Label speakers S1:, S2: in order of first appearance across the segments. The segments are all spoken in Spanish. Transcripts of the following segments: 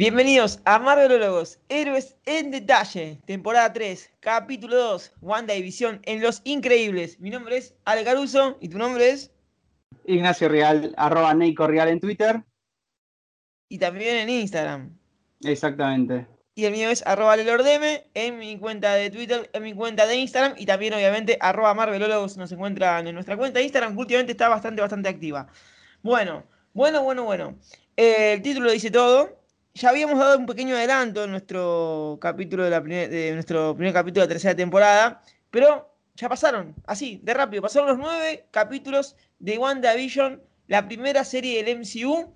S1: Bienvenidos a Marvelólogos, Héroes en Detalle, temporada 3, capítulo 2, Wanda División en Los Increíbles. Mi nombre es Ale Caruso y tu nombre es.
S2: Ignacio Real, arroba Neiko Real en Twitter.
S1: Y también en Instagram.
S2: Exactamente.
S1: Y el mío es arroba Lelordeme en mi cuenta de Twitter, en mi cuenta de Instagram y también obviamente arroba Marvelólogos nos encuentran en nuestra cuenta de Instagram que últimamente está bastante, bastante activa. Bueno, bueno, bueno, bueno. Eh, el título dice todo ya habíamos dado un pequeño adelanto en nuestro capítulo de, la de nuestro primer capítulo de la tercera temporada, pero ya pasaron, así, de rápido, pasaron los nueve capítulos de WandaVision, la primera serie del MCU.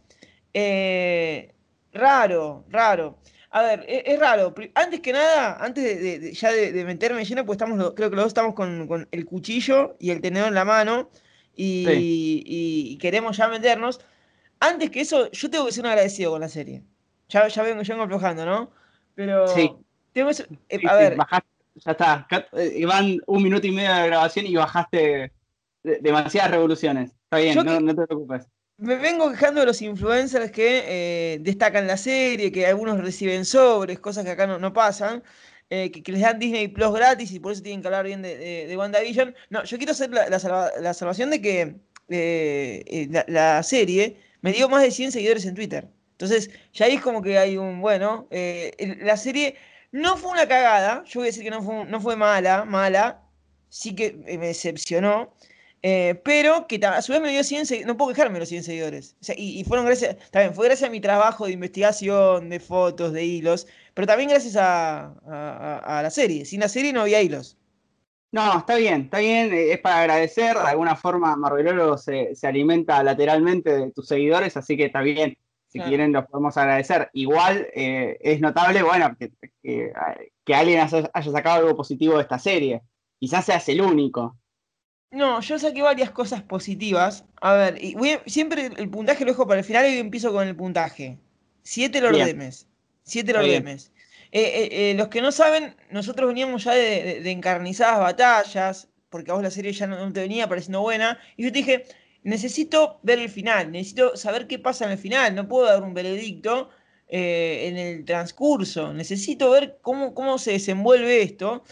S1: Eh, raro, raro. A ver, e, es, raro. Antes que nada, antes de, ya de, meterme lleno, pues estamos, creo que los dos estamos con, el cuchillo y el tenedor en la mano y, queremos ya meternos. Antes que eso, yo tengo que ser un agradecido con la serie. Ya, ya vengo, ya vengo aflojando, ¿no? Pero. Sí. Tengo
S2: eh, a ver. ya está. Eh, van un minuto y medio de grabación y bajaste demasiadas revoluciones. Está bien, no, te preocupes.
S1: Me vengo quejando de los influencers que eh, destacan la serie, que algunos reciben sobres, cosas que acá no, pasan. que, les dan Disney Plus gratis y por eso tienen que hablar bien de, de, WandaVision. No, yo quiero hacer la, la, salvación de que la, serie me dio más de 100 seguidores en Twitter. Entonces, ya ahí es como que hay un, bueno, eh, la serie no fue una cagada, yo voy a decir que no fue, no fue mala, mala, sí que me decepcionó, eh, pero que a su vez me dio 100 no puedo quejarme los 100 seguidores. y, fueron gracias, también fue gracias a mi trabajo de investigación, de fotos, de hilos, pero también gracias a, la serie. Sin la serie no había hilos.
S2: No, está bien, está bien, eh, es para agradecer. De alguna forma, Marvelolo se, se alimenta lateralmente de tus seguidores, así que está bien si quieren los podemos agradecer. Igual eh, es notable, bueno, que, que, alguien haya sacado algo positivo de esta serie. Quizás seas el único.
S1: No, yo saqué varias cosas positivas. A ver, y siempre el puntaje lo dejo para el final y empiezo con el puntaje. Siete Lordemes. Siete Lordemes. Eh, eh, los que no saben, nosotros veníamos ya de, encarnizadas batallas, porque a vos la serie ya no, no, te venía pareciendo buena, y yo te dije, necesito ver el final, necesito saber qué pasa en el final, no puedo dar un veredicto eh, en el transcurso, necesito ver cómo, cómo se desenvuelve esto.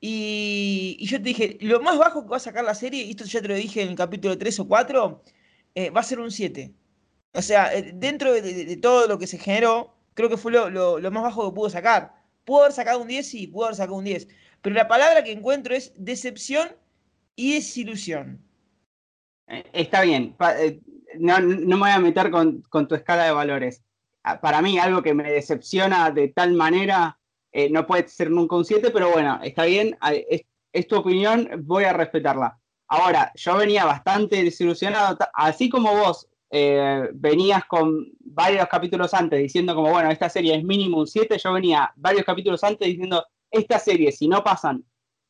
S1: Y, yo te dije, lo más bajo que va a sacar la serie, y esto ya te lo dije en el capítulo 3 o 4, eh, va a ser un 7. O sea, eh, dentro de, todo lo que se generó, creo que fue lo, más bajo que pudo sacar. Pudo haber sacado un 10, sí, pudo haber sacado un 10. Pero la palabra que encuentro es decepción y desilusión.
S2: Eh, está bien, eh, no, me voy a meter con, tu escala de valores. Ah, para mí, algo que me decepciona de tal manera eh, no puede ser nunca un 7, pero bueno, está bien, ah, es, tu opinión, voy a respetarla. Ahora, yo venía bastante desilusionado, así como vos venías con varios capítulos antes diciendo como, bueno, esta serie es mínimo un 7, yo venía varios capítulos antes diciendo, esta serie, si no pasan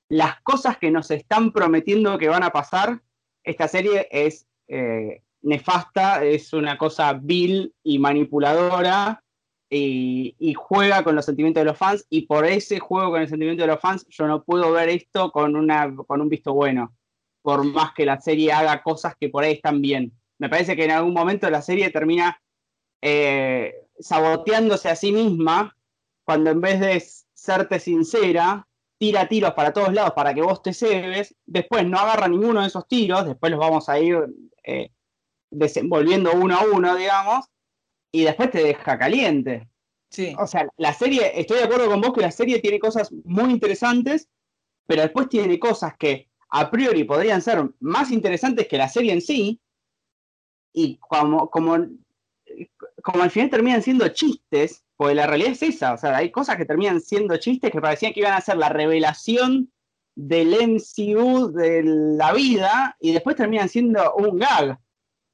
S2: las cosas que nos están prometiendo que van a pasar, esta serie es eh, nefasta, es una cosa vil y manipuladora y, juega con los sentimientos de los fans y por ese juego con el sentimiento de los fans yo no puedo ver esto con, una, con un visto bueno, por más que la serie haga cosas que por ahí están bien. Me parece que en algún momento la serie termina eh, saboteándose a sí misma cuando en vez de serte sincera, tira tiros para todos lados para que vos te cebes, después no agarra ninguno de esos tiros, después los vamos a ir eh, desenvolviendo uno a uno, digamos, y después te deja caliente. Sí. O sea, la serie, estoy de acuerdo con vos que la serie tiene cosas muy interesantes, pero después tiene cosas que a priori podrían ser más interesantes que la serie en sí, y como, como, como al final terminan siendo chistes, porque la realidad es esa, o sea, hay cosas que terminan siendo chistes que parecían que iban a ser la revelación del MCU de la vida y después terminan siendo un gag.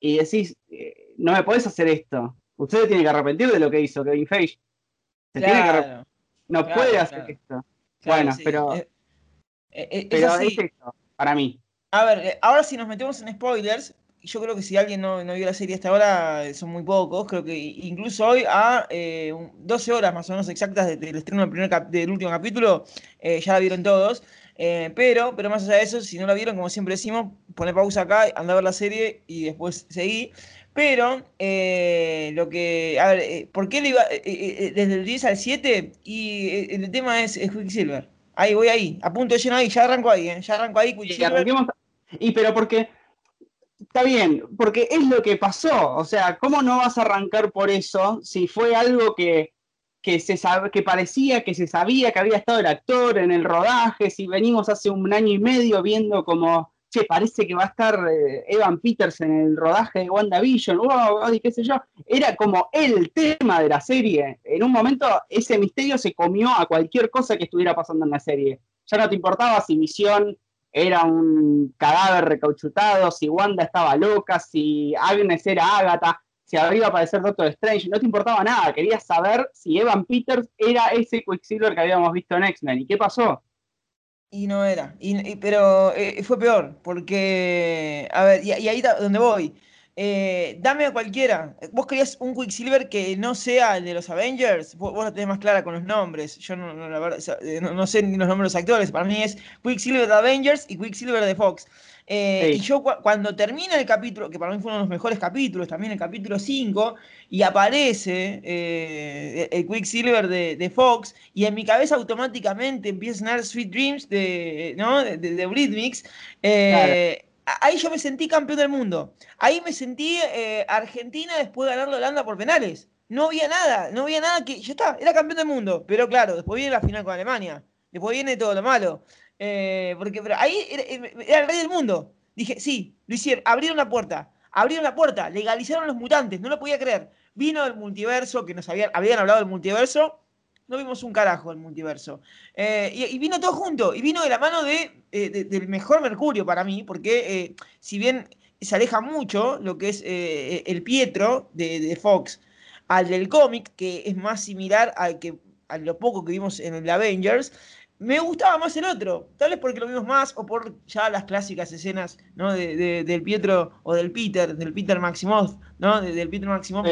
S2: y decís, eh, no me podés hacer esto. Usted tiene que arrepentir de lo que hizo Kevin Feige. Se tiene que no puede hacer esto. bueno, pero, eh, eh, pero es, esto, para mí.
S1: A ver, ahora si nos metemos en spoilers, yo creo que si alguien no, vio la serie hasta ahora, son muy pocos. Creo que incluso hoy, a 12 horas más o menos exactas del estreno del, primer del último capítulo, ya la vieron todos. Eh, pero, pero más allá de eso, si no la vieron, como siempre decimos, pone pausa acá, anda a ver la serie y después seguí. Pero, eh, lo que. A ver, eh, ¿por qué le iba desde el 10 al 7? Y el tema es, Quicksilver. Ahí, voy ahí, a punto de lleno ahí, ya arranco ahí, ya arranco ahí,
S2: Quicksilver. Y, pero porque. Está bien, porque es lo que pasó. O sea, ¿cómo no vas a arrancar por eso si fue algo que, que, se sabe, que parecía que se sabía que había estado el actor en el rodaje, si venimos hace un año y medio viendo como, che, parece que va a estar eh, Evan Peters en el rodaje de WandaVision, wow, qué sé yo, era como el tema de la serie. En un momento ese misterio se comió a cualquier cosa que estuviera pasando en la serie. Ya no te importaba si Visión era un cadáver recauchutado, si Wanda estaba loca, si Agnes era Agatha si habría a aparecer Doctor Strange, no te importaba nada, querías saber si Evan Peters era ese Quicksilver que habíamos visto en X-Men. ¿Y qué pasó?
S1: Y no era, y, pero eh, fue peor, porque, a ver, y, ahí está donde voy. Eh, dame a cualquiera. Vos querías un Quicksilver que no sea el de los Avengers. Vos, vos lo tenés más clara con los nombres. Yo no, no, eh, no sé ni los nombres de los actores. Para mí es Quicksilver de Avengers y Quicksilver de Fox. Eh, y yo cuando termina el capítulo, que para mí fue uno de los mejores capítulos, también el capítulo 5, y aparece eh, el Quicksilver de, de, Fox, y en mi cabeza automáticamente empieza a sonar Sweet Dreams de, ¿no? de, de, eh, Ahí yo me sentí campeón del mundo. Ahí me sentí Argentina después de ganar la Holanda por penales. No había nada, no había nada que. Ya está, era campeón del mundo. Pero claro, después viene la final con Alemania. Después viene todo lo malo. Eh, porque pero ahí era, el rey del mundo. Dije, sí, lo hicieron, abrieron la puerta, abrieron la puerta, legalizaron los mutantes, no lo podía creer. Vino el multiverso, que nos habían, habían hablado del multiverso, no vimos un carajo el multiverso. Eh, y, vino todo junto, y vino de la mano de, eh, del mejor Mercurio para mí, porque si bien se aleja mucho lo que es el Pietro de, Fox al del cómic, que es más similar al que a lo poco que vimos en el Avengers, me gustaba más el otro, tal vez porque lo vimos más o por ya las clásicas escenas ¿no? de, del Pietro o del Peter, del Peter Maximoff, ¿no? del Peter Maximoff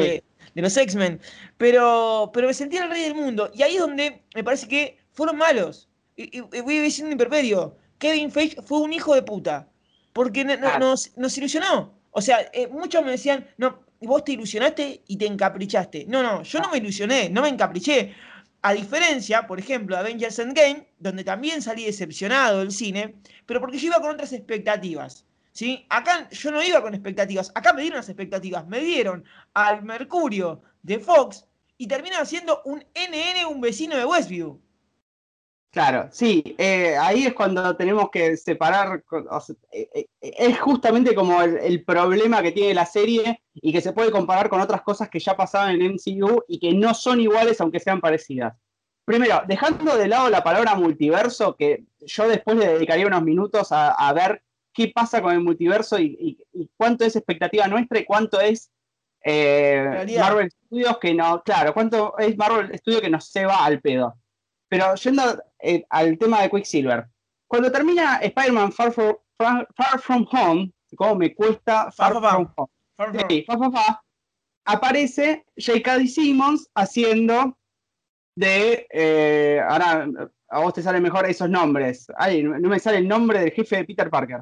S1: de, los X-Men. Pero, pero me sentía el rey del mundo y ahí es donde me parece que fueron malos. Y, voy diciendo imperperio. Kevin Feige fue un hijo de puta. Porque nos, nos, ilusionó. O sea, eh, muchos me decían, no, vos te ilusionaste y te encaprichaste. No, no, yo no me ilusioné, no me encapriché. A diferencia, por ejemplo, de Avengers Endgame, donde también salí decepcionado del cine, pero porque yo iba con otras expectativas. ¿Sí? Acá yo no iba con expectativas, acá me dieron las expectativas, me dieron al Mercurio de Fox y termina siendo un NN, un vecino de Westview.
S2: Claro, sí, eh, ahí es cuando tenemos que separar, eh, eh, es justamente como el, problema que tiene la serie y que se puede comparar con otras cosas que ya pasaban en MCU y que no son iguales aunque sean parecidas. Primero, dejando de lado la palabra multiverso, que yo después le dedicaría unos minutos a, ver qué pasa con el multiverso y, cuánto es expectativa nuestra y cuánto es Marvel Studios que no, claro, cuánto es Marvel Studios que nos se va al pedo. Pero yendo eh, al tema de Quicksilver, cuando termina Spider-Man Far, From Home, como me cuesta Far, From Home, aparece J.K. Simmons haciendo de. Eh, ahora a vos te salen mejor esos nombres. Ay, no me sale el nombre del jefe de Peter Parker.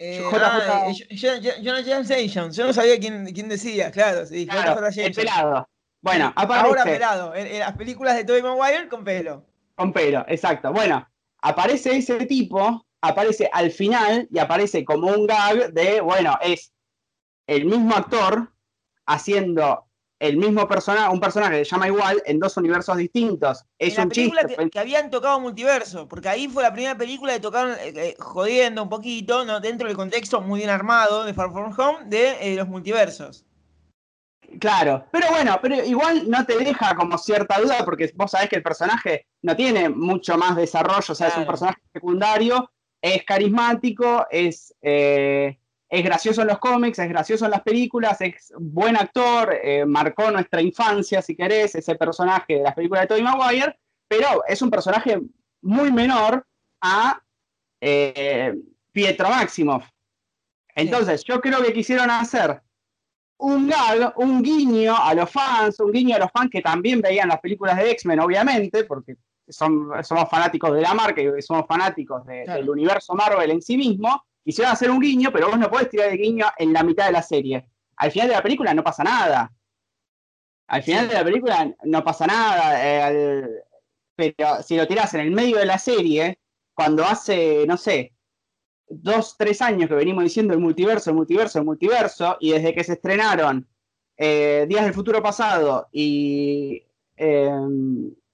S1: Eh, ah, yo, no sabía quién, quién decía, claro, sí,
S2: claro, el pelado. Bueno,
S1: aparece. Ahora pelado, en, las películas de Tobey Maguire con pelo.
S2: Con pelo, exacto. Bueno, aparece ese tipo, aparece al final y aparece como un gag de, bueno, es el mismo actor haciendo el mismo personaje, un personaje que se llama igual en dos universos distintos. Es un chiste.
S1: Que, que, habían tocado multiverso, porque ahí fue la primera película que tocaron eh, eh, jodiendo un poquito, ¿no? dentro del contexto muy bien armado de Far From Home, de eh, los multiversos.
S2: Claro, pero bueno, pero igual no te deja como cierta duda porque vos sabés que el personaje no tiene mucho más desarrollo, o sea, es un personaje secundario, es carismático, es, eh, es gracioso en los cómics, es gracioso en las películas, es buen actor, eh, marcó nuestra infancia, si querés, ese personaje de las películas de Tobey Maguire, pero es un personaje muy menor a eh, Pietro Maximoff. Entonces, yo creo que quisieron hacer un gag, un guiño a los fans, un guiño a los fans que también veían las películas de X-Men, obviamente, porque somos fanáticos de la marca y somos fanáticos del universo Marvel en sí mismo, quisieron hacer un guiño, pero vos no podés tirar el guiño en la mitad de la serie. Al final de la película no pasa nada. Al final de la película no pasa nada. Eh, pero si lo tirás en el medio de la serie, cuando hace, no sé, dos, tres años que venimos diciendo el multiverso, el multiverso, el multiverso, y desde que se estrenaron eh, Días del Futuro Pasado y eh,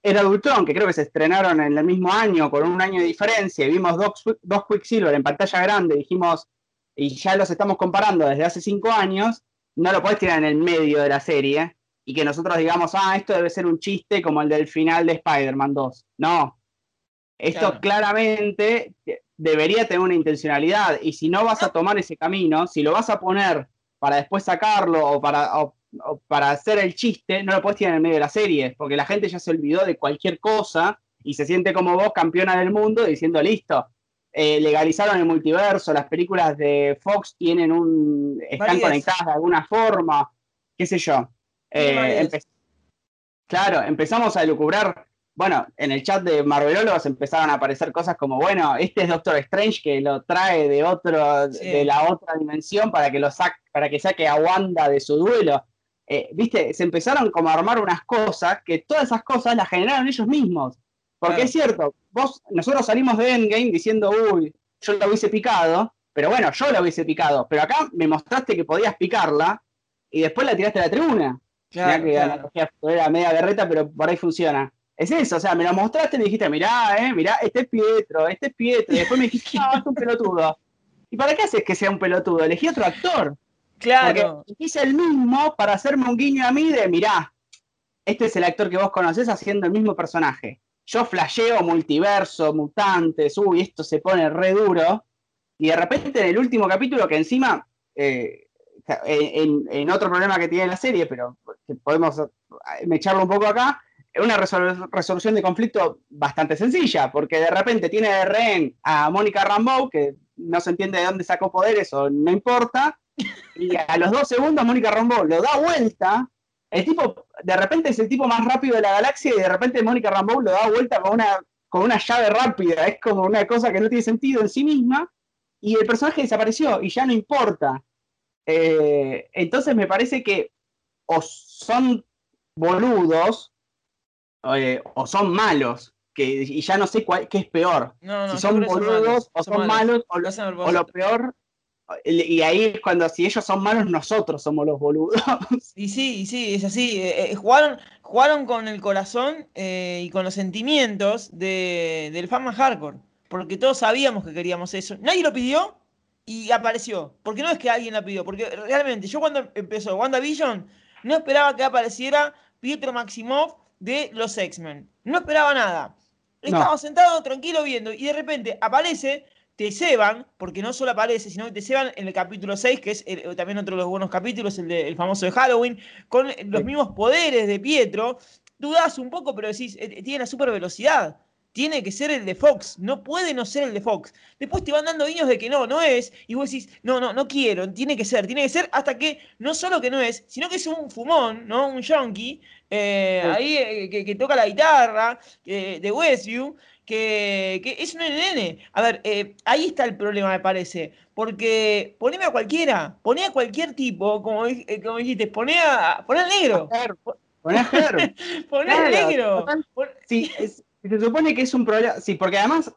S2: Era Ultron, que creo que se estrenaron en el mismo año, con un año de diferencia, y vimos dos, dos Quicksilver en pantalla grande, dijimos, y ya los estamos comparando desde hace cinco años, no lo podés tirar en el medio de la serie, y que nosotros digamos, ah, esto debe ser un chiste como el del final de Spider-Man 2. No. Esto claramente debería tener una intencionalidad. Y si no vas a tomar ese camino, si lo vas a poner para después sacarlo o para, para hacer el chiste, no lo puedes tirar en el medio de la serie, porque la gente ya se olvidó de cualquier cosa y se siente como vos, campeona del mundo, diciendo, listo, eh, legalizaron el multiverso, las películas de Fox tienen un. están conectadas de alguna forma, qué sé yo. Eh, claro, empezamos a lucubrar bueno, en el chat de Marvelólogos empezaron a aparecer cosas como, bueno, este es Doctor Strange que lo trae de otro, de la otra dimensión para que lo saque, para que saque a Wanda de su duelo. Eh, viste, se empezaron como a armar unas cosas que todas esas cosas las generaron ellos mismos. Porque es cierto, vos, nosotros salimos de Endgame diciendo, uy, yo la hubiese picado, pero bueno, yo la hubiese picado, pero acá me mostraste que podías picarla y después la tiraste a la tribuna. Claro, que era media berreta, pero por ahí funciona. Es eso, o sea, me lo mostraste y me dijiste, mirá, eh, mirá, este es Pietro, este es Pietro. Y después me dijiste, no, es un pelotudo. ¿Y para qué haces que sea un pelotudo? Elegí otro actor.
S1: Claro.
S2: Porque hice el mismo para hacerme un guiño a mí de, mirá, este es el actor que vos conocés haciendo el mismo personaje. Yo flasheo multiverso, mutantes, uy, esto se pone re duro. Y de repente en el último capítulo, que encima, eh, en, otro problema que tiene la serie, pero que podemos eh, echarlo un poco acá, una resolución de conflicto bastante sencilla, porque de repente tiene de rehén a Mónica Rambeau, que no se entiende de dónde sacó poderes o no importa, y a los dos segundos Mónica Rambeau lo da vuelta, el tipo, de repente es el tipo más rápido de la galaxia y de repente Mónica Rambeau lo da vuelta con una, con una llave rápida, es como una cosa que no tiene sentido en sí misma, y el personaje desapareció y ya no importa. Eh, entonces me parece que o son boludos o son malos, que, y ya no sé cuál, qué es peor. si son boludos o son, malos, o, lo, peor. Y ahí es cuando si ellos son malos, nosotros somos los boludos.
S1: Y sí, sí, es así. Eh, eh, jugaron, jugaron con el corazón eh, y con los sentimientos del fan más hardcore. Porque todos sabíamos que queríamos eso. Nadie lo pidió y apareció. Porque no es que alguien la pidió. Porque realmente, yo cuando empezó WandaVision, no esperaba que apareciera Pietro Maximoff de los X-Men. No esperaba nada. Estaba sentado tranquilo viendo y de repente aparece, te ceban, porque no solo aparece, sino que te ceban en el capítulo 6, que es también otro de los buenos capítulos, el, de, famoso de Halloween, con los mismos poderes de Pietro. Dudas un poco, pero decís, eh, tiene la super velocidad tiene que ser el de Fox, no puede no ser el de Fox. Después te van dando guiños de que no, no es, y vos decís, no, no, no quiero, tiene que ser, tiene que ser, hasta que no solo que no es, sino que es un fumón, ¿no? Un junkie, eh, ahí eh, que, toca la guitarra, de Westview, que, que, es un nene. A ver, eh, ahí está el problema, me parece. Porque poneme a cualquiera, poné a cualquier tipo, como, como dijiste, poné, a, poné al negro.
S2: Poné a
S1: poné al negro.
S2: Sí, es, se supone que es un problema, sí, porque además,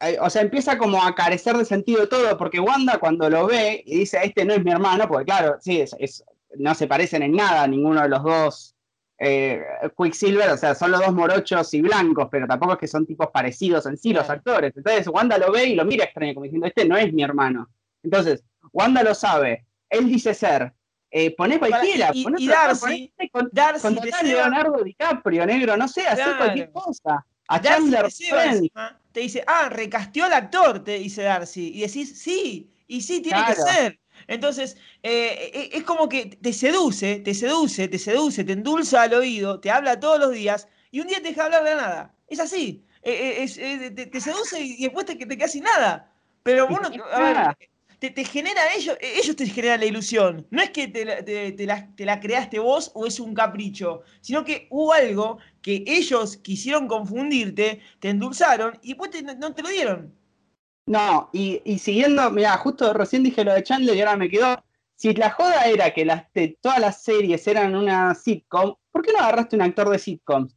S2: eh, o sea, empieza como a carecer de sentido todo, porque Wanda cuando lo ve y dice, este no es mi hermano, porque claro, sí, es, no se parecen en nada ninguno de los dos eh, Quicksilver, o sea, son los dos morochos y blancos, pero tampoco es que son tipos parecidos en sí los actores. Entonces Wanda lo ve y lo mira extraño, como diciendo, este no es mi hermano. Entonces, Wanda lo sabe, él dice ser, eh, poné cualquiera,
S1: y, poné y Darcy,
S2: con, Darcy Leonardo DiCaprio, negro, no sé, hacer cualquier cosa. A Chandler
S1: te, te dice, ah, recasteó al actor, te dice Darcy. Y decís, sí. Y sí, tiene que ser. Entonces, eh, eh, es como que te seduce, te seduce, te seduce, te endulza al oído, te habla todos los días y un día te deja hablar de nada. Es así. Eh, te, seduce y después te, te quedas sin nada. Pero bueno, a ver, te, te generan ellos, ellos te generan la ilusión. No es que te, la, te, la, creaste vos o es un capricho, sino que hubo algo que ellos quisieron confundirte, te endulzaron y después no te lo dieron.
S2: No, y, y siguiendo, mira, justo recién dije lo de Chandler y ahora me quedó. Si la joda era que las, todas las series eran una sitcom, ¿por qué no agarraste un actor de sitcom?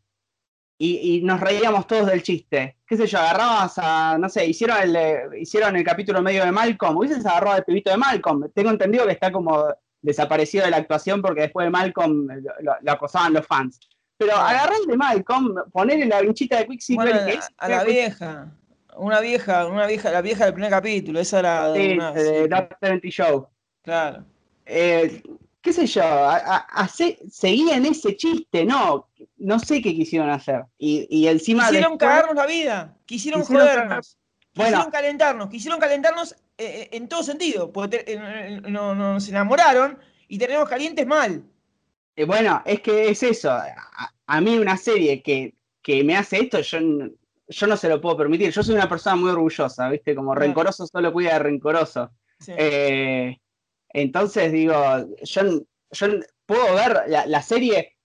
S2: Y, nos reíamos todos del chiste. ¿Qué sé yo? Agarrabas a, no sé, hicieron el, hicieron el capítulo medio de Malcolm, hubieses agarrado al pibito de Malcolm. Tengo entendido que está como desaparecido de la actuación porque después de Malcolm lo, acosaban los fans. Pero agarrar de Malcolm, ponerle la vinchita de Quicksilver.
S1: a la vieja. Una vieja, una vieja, la vieja del primer capítulo, esa era
S2: sí, una, de Dark 70 Show.
S1: Claro.
S2: Eh, qué sé yo, seguía en ese chiste, no, no sé qué quisieron hacer. Y, y encima.
S1: Quisieron cagarnos la vida, quisieron, jodernos, quisieron calentarnos, quisieron calentarnos eh, eh, en todo sentido, porque nos enamoraron y tenemos calientes mal.
S2: bueno, es que es eso. A, mí una serie que, que me hace esto, yo yo no se lo puedo permitir. Yo soy una persona muy orgullosa, ¿viste? Como rencoroso solo cuida de rencoroso. Eh, entonces, digo, yo, yo puedo ver la, serie.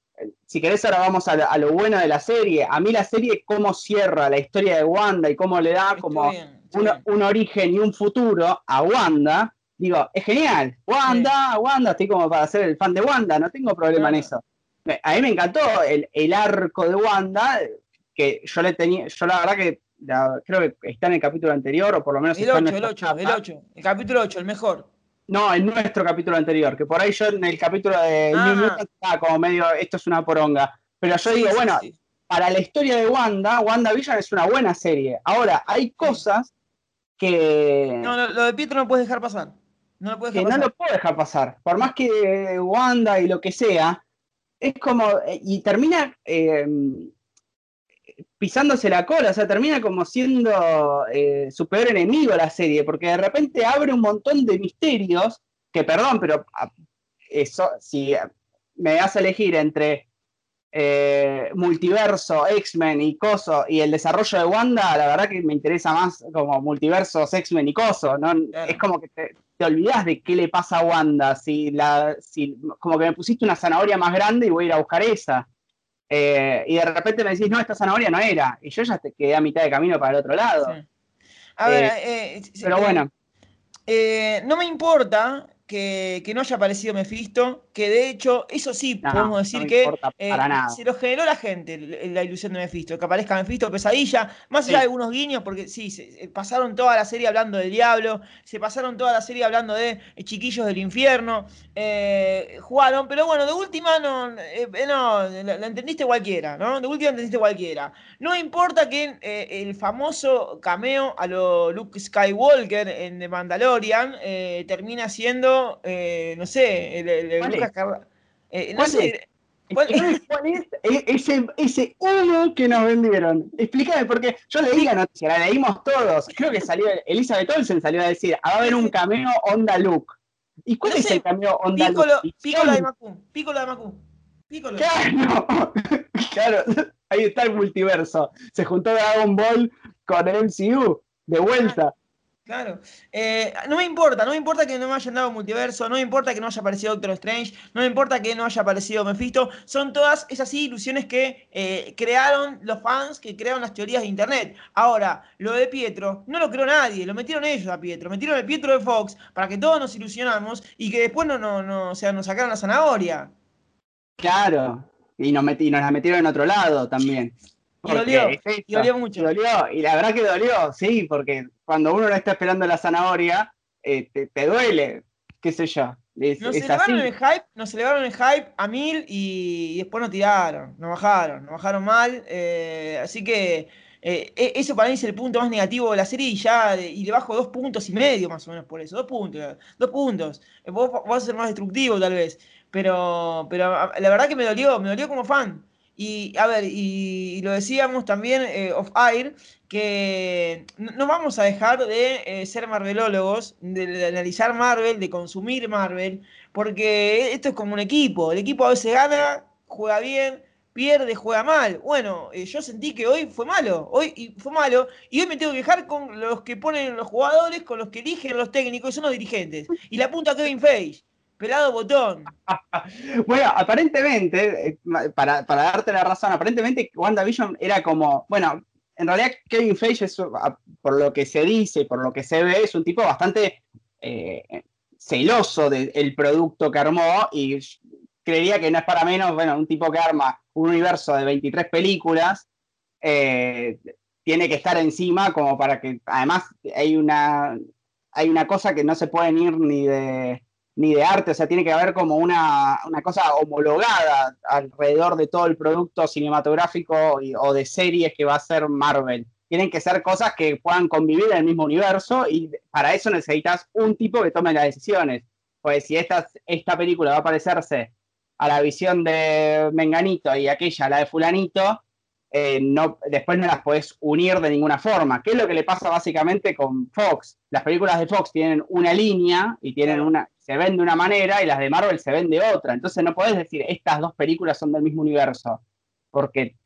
S2: Si querés, ahora vamos a, lo bueno de la serie. A mí la serie, cómo cierra la historia de Wanda y cómo le da como un, origen y un futuro a Wanda, digo, es genial. Wanda, Wanda, estoy como para ser el fan de Wanda, no tengo problema en eso. A mí me encantó el, el arco de Wanda, que yo le tenía, yo la verdad que creo que está en el capítulo anterior, o por lo menos
S1: el 8, el 8, el 8, el capítulo 8, el mejor.
S2: No, en nuestro capítulo anterior, que por ahí yo en el capítulo de New ah. Mutant estaba como medio, esto es una poronga. Pero yo digo, bueno, para la historia de Wanda, Wanda Vision es una buena serie. Ahora, hay cosas que.
S1: No, lo, de Pietro no puedes dejar pasar. No lo puedes
S2: dejar que pasar. no lo puedo dejar pasar. Por más que Wanda y lo que sea, es como. Y termina. Eh, pisándose la cola, o sea, termina como siendo eh, su peor enemigo la serie, porque de repente abre un montón de misterios, que perdón, pero ah, eso, si me das a elegir entre eh, multiverso, X-Men y Coso y el desarrollo de Wanda, la verdad que me interesa más como multiversos, X-Men y Coso, ¿no? Es como que te, te, olvidas de qué le pasa a Wanda, si la, si, como que me pusiste una zanahoria más grande y voy a ir a buscar esa. Eh, y de repente me decís, no, esta zanahoria no era. Y yo ya te quedé a mitad de camino para el otro lado.
S1: A ver, eh, eh, pero bueno. no me importa que, no haya aparecido Mephisto, que de hecho, eso sí, podemos decir que eh, se lo generó la gente, la ilusión de Mephisto, que aparezca Mephisto, pesadilla, más allá de algunos guiños, porque sí, se, eh, pasaron toda la serie hablando del diablo, se pasaron toda la serie hablando de eh, chiquillos del infierno, jugaron, pero bueno, de última no, no la, entendiste cualquiera, ¿no? De última entendiste cualquiera. No importa que el famoso cameo a lo Luke Skywalker en The Mandalorian termina siendo eh, no sé, el, ¿Cuál, es?
S2: Eh, no sé, ¿Cuál, es ese, ese uno que nos vendieron? Explícame, porque yo leí la noticia, la leímos todos. Creo que salió, Elizabeth Olsen salió a decir, va a haber un cameo onda Luke. ¿Y cuál es el cameo onda Luke?
S1: Piccolo de Macu, Piccolo de Macu. Piccolo.
S2: Claro, claro, ahí está el multiverso. Se juntó Dragon Ball con el MCU, de vuelta.
S1: Claro. Eh, no me importa, no me importa que no me hayan dado multiverso, no me importa que no haya aparecido Doctor Strange, no me importa que no haya aparecido Mephisto. Son todas esas ilusiones que eh, crearon los fans, que crearon las teorías de internet. Ahora, lo de Pietro, no lo creó nadie, lo metieron ellos a Pietro, metieron el Pietro de Fox para que todos nos ilusionamos y que después no, no, no, o sea, nos sacaron la zanahoria.
S2: Claro, y nos, y nos la metieron en otro lado también.
S1: Y dolió, y dolió mucho.
S2: Y dolió, y la verdad que dolió, sí, porque cuando uno no está esperando la zanahoria, eh, te, duele, qué sé yo.
S1: nos, elevaron el hype, nos elevaron el hype a mil y, después nos tiraron, nos bajaron, nos bajaron mal. Eh, así que eh, e, eso para mí es el punto más negativo de la serie y ya y le bajo dos puntos y medio más o menos por eso. Dos puntos, dos puntos. Vos vas a ser más destructivo tal vez. Pero, pero la verdad que me dolió, me dolió como fan. Y a ver, y, lo decíamos también eh, off air, que no vamos a dejar de eh, ser marvelólogos, de, analizar Marvel, de consumir Marvel, porque esto es como un equipo. El equipo a veces gana, juega bien, pierde, juega mal. Bueno, eh, yo sentí que hoy fue malo, hoy fue malo, y hoy me tengo que dejar con los que ponen los jugadores, con los que eligen los técnicos, son los dirigentes. Y la punta Kevin Feige. Pelado botón.
S2: bueno, aparentemente, eh, para, darte la razón, aparentemente WandaVision era como, bueno, en realidad Kevin Feige, por lo que se dice, por lo que se ve, es un tipo bastante eh, celoso del producto que armó y creería que no es para menos, bueno, un tipo que arma un universo de 23 películas, eh, tiene que estar encima como para que, además hay una, hay una cosa que no se puede ir ni de ni de arte, o sea, tiene que haber como una, cosa homologada alrededor de todo el producto cinematográfico o de series que va a ser Marvel. Tienen que ser cosas que puedan convivir en el mismo universo y para eso necesitas un tipo que tome las decisiones. Pues si esta, esta película va a parecerse a la visión de Menganito y aquella, la de Fulanito, eh, no, después no las puedes unir de ninguna forma. ¿Qué es lo que le pasa básicamente con Fox? Las películas de Fox tienen una línea y tienen una, se ven de una manera y las de Marvel se ven de otra. Entonces no podés decir estas dos películas son del mismo universo, porque,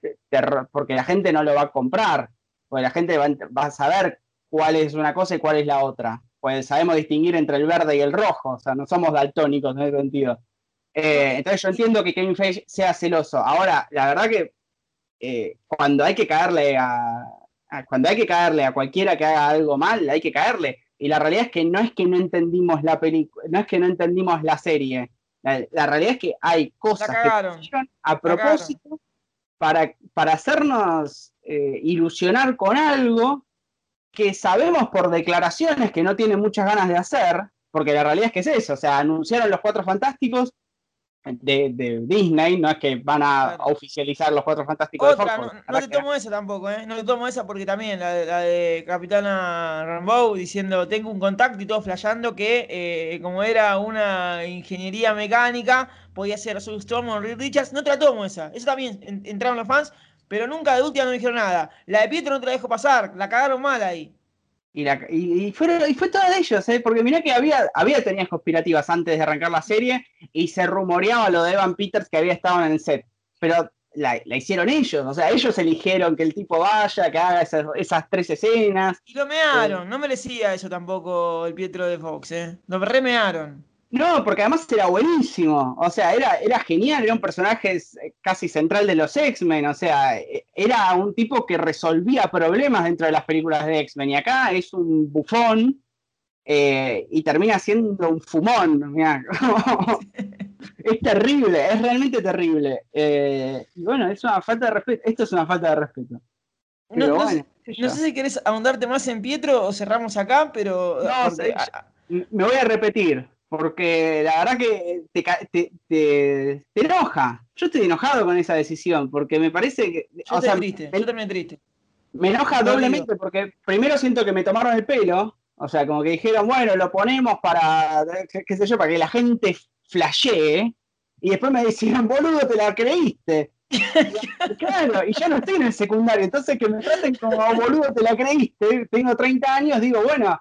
S2: porque la gente no lo va a comprar, porque la gente va, a saber cuál es una cosa y cuál es la otra. Pues sabemos distinguir entre el verde y el rojo, o sea, no somos daltónicos en ese sentido. Eh, entonces yo entiendo que Kevin Feige sea celoso. Ahora, la verdad que eh, cuando hay que caerle a, cuando hay que caerle a cualquiera que haga algo mal, hay que caerle. Y la realidad es que no es que no entendimos la película, no es que no entendimos la serie. La, realidad es que hay cosas que a propósito para, para hacernos eh, ilusionar con algo que sabemos por declaraciones que no tienen muchas ganas de hacer, porque la realidad es que es eso, o sea, anunciaron los cuatro fantásticos, de, Disney, no es que van a, oficializar los cuatro fantásticos
S1: de Fox, no, te tomo esa tampoco, ¿eh? No te tomo esa porque también la, de Capitana Rambo diciendo tengo un contacto y todo flasheando que eh, como era una ingeniería mecánica, podía ser Soul Storm o Reed Richards. No te la tomo esa. Eso también entraron los fans, pero nunca de última no dijeron nada. La de Pietro no te la dejo pasar, la cagaron mal ahí.
S2: Y, la, y, fueron, y fue todo de ellos, ¿eh? porque mirá que había, había tenías conspirativas antes de arrancar la serie y se rumoreaba lo de Evan Peters que había estado en el set. Pero la, hicieron ellos, o sea, ellos eligieron que el tipo vaya, que haga esas, esas tres escenas.
S1: Y lo mearon, eh, no merecía eso tampoco el Pietro de Fox, ¿eh? Lo remearon.
S2: No, porque además era buenísimo. O sea, era, era genial, era un personaje casi central de los X-Men. O sea, e, era un tipo que resolvía problemas dentro de las películas de X-Men. Y acá es un bufón eh, y termina siendo un fumón. es terrible, es realmente terrible. Eh, y bueno, es una falta de respeto. Esto es una falta de respeto.
S1: no, sé, si querés ahondarte más en Pietro o cerramos acá, pero.
S2: No, me voy a repetir porque la verdad que te, te, enoja. Yo estoy enojado con esa decisión, porque me parece que...
S1: Yo, o sea, triste, yo también triste.
S2: Me enoja doblemente porque primero siento que me tomaron el pelo, o sea, como que dijeron, bueno, lo ponemos para, qué, sé yo, para que la gente flashee, y después me decían, boludo, te la creíste. claro, y ya no estoy en el secundario, entonces que me traten como boludo, te la creíste, tengo 30 años, digo, bueno,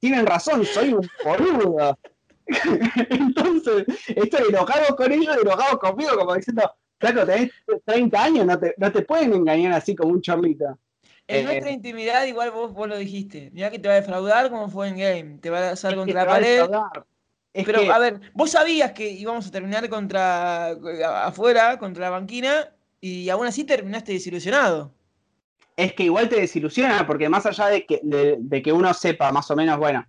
S2: tienen razón, soy un boludo. Entonces, estoy enojado con ellos, enojado conmigo, como diciendo, Flaco, tenés 30 años, no te, no te pueden engañar así como un chorlito.
S1: En eh, nuestra intimidad, igual vos, vos lo dijiste. Mira que te va a defraudar como fue en game. Te va a hacer contra la pared. Pero, a ver, vos sabías que íbamos a terminar contra afuera, contra la banquina, y aún así terminaste desilusionado.
S2: Es que igual te desilusiona, porque más allá de que, de que uno sepa más o menos, bueno,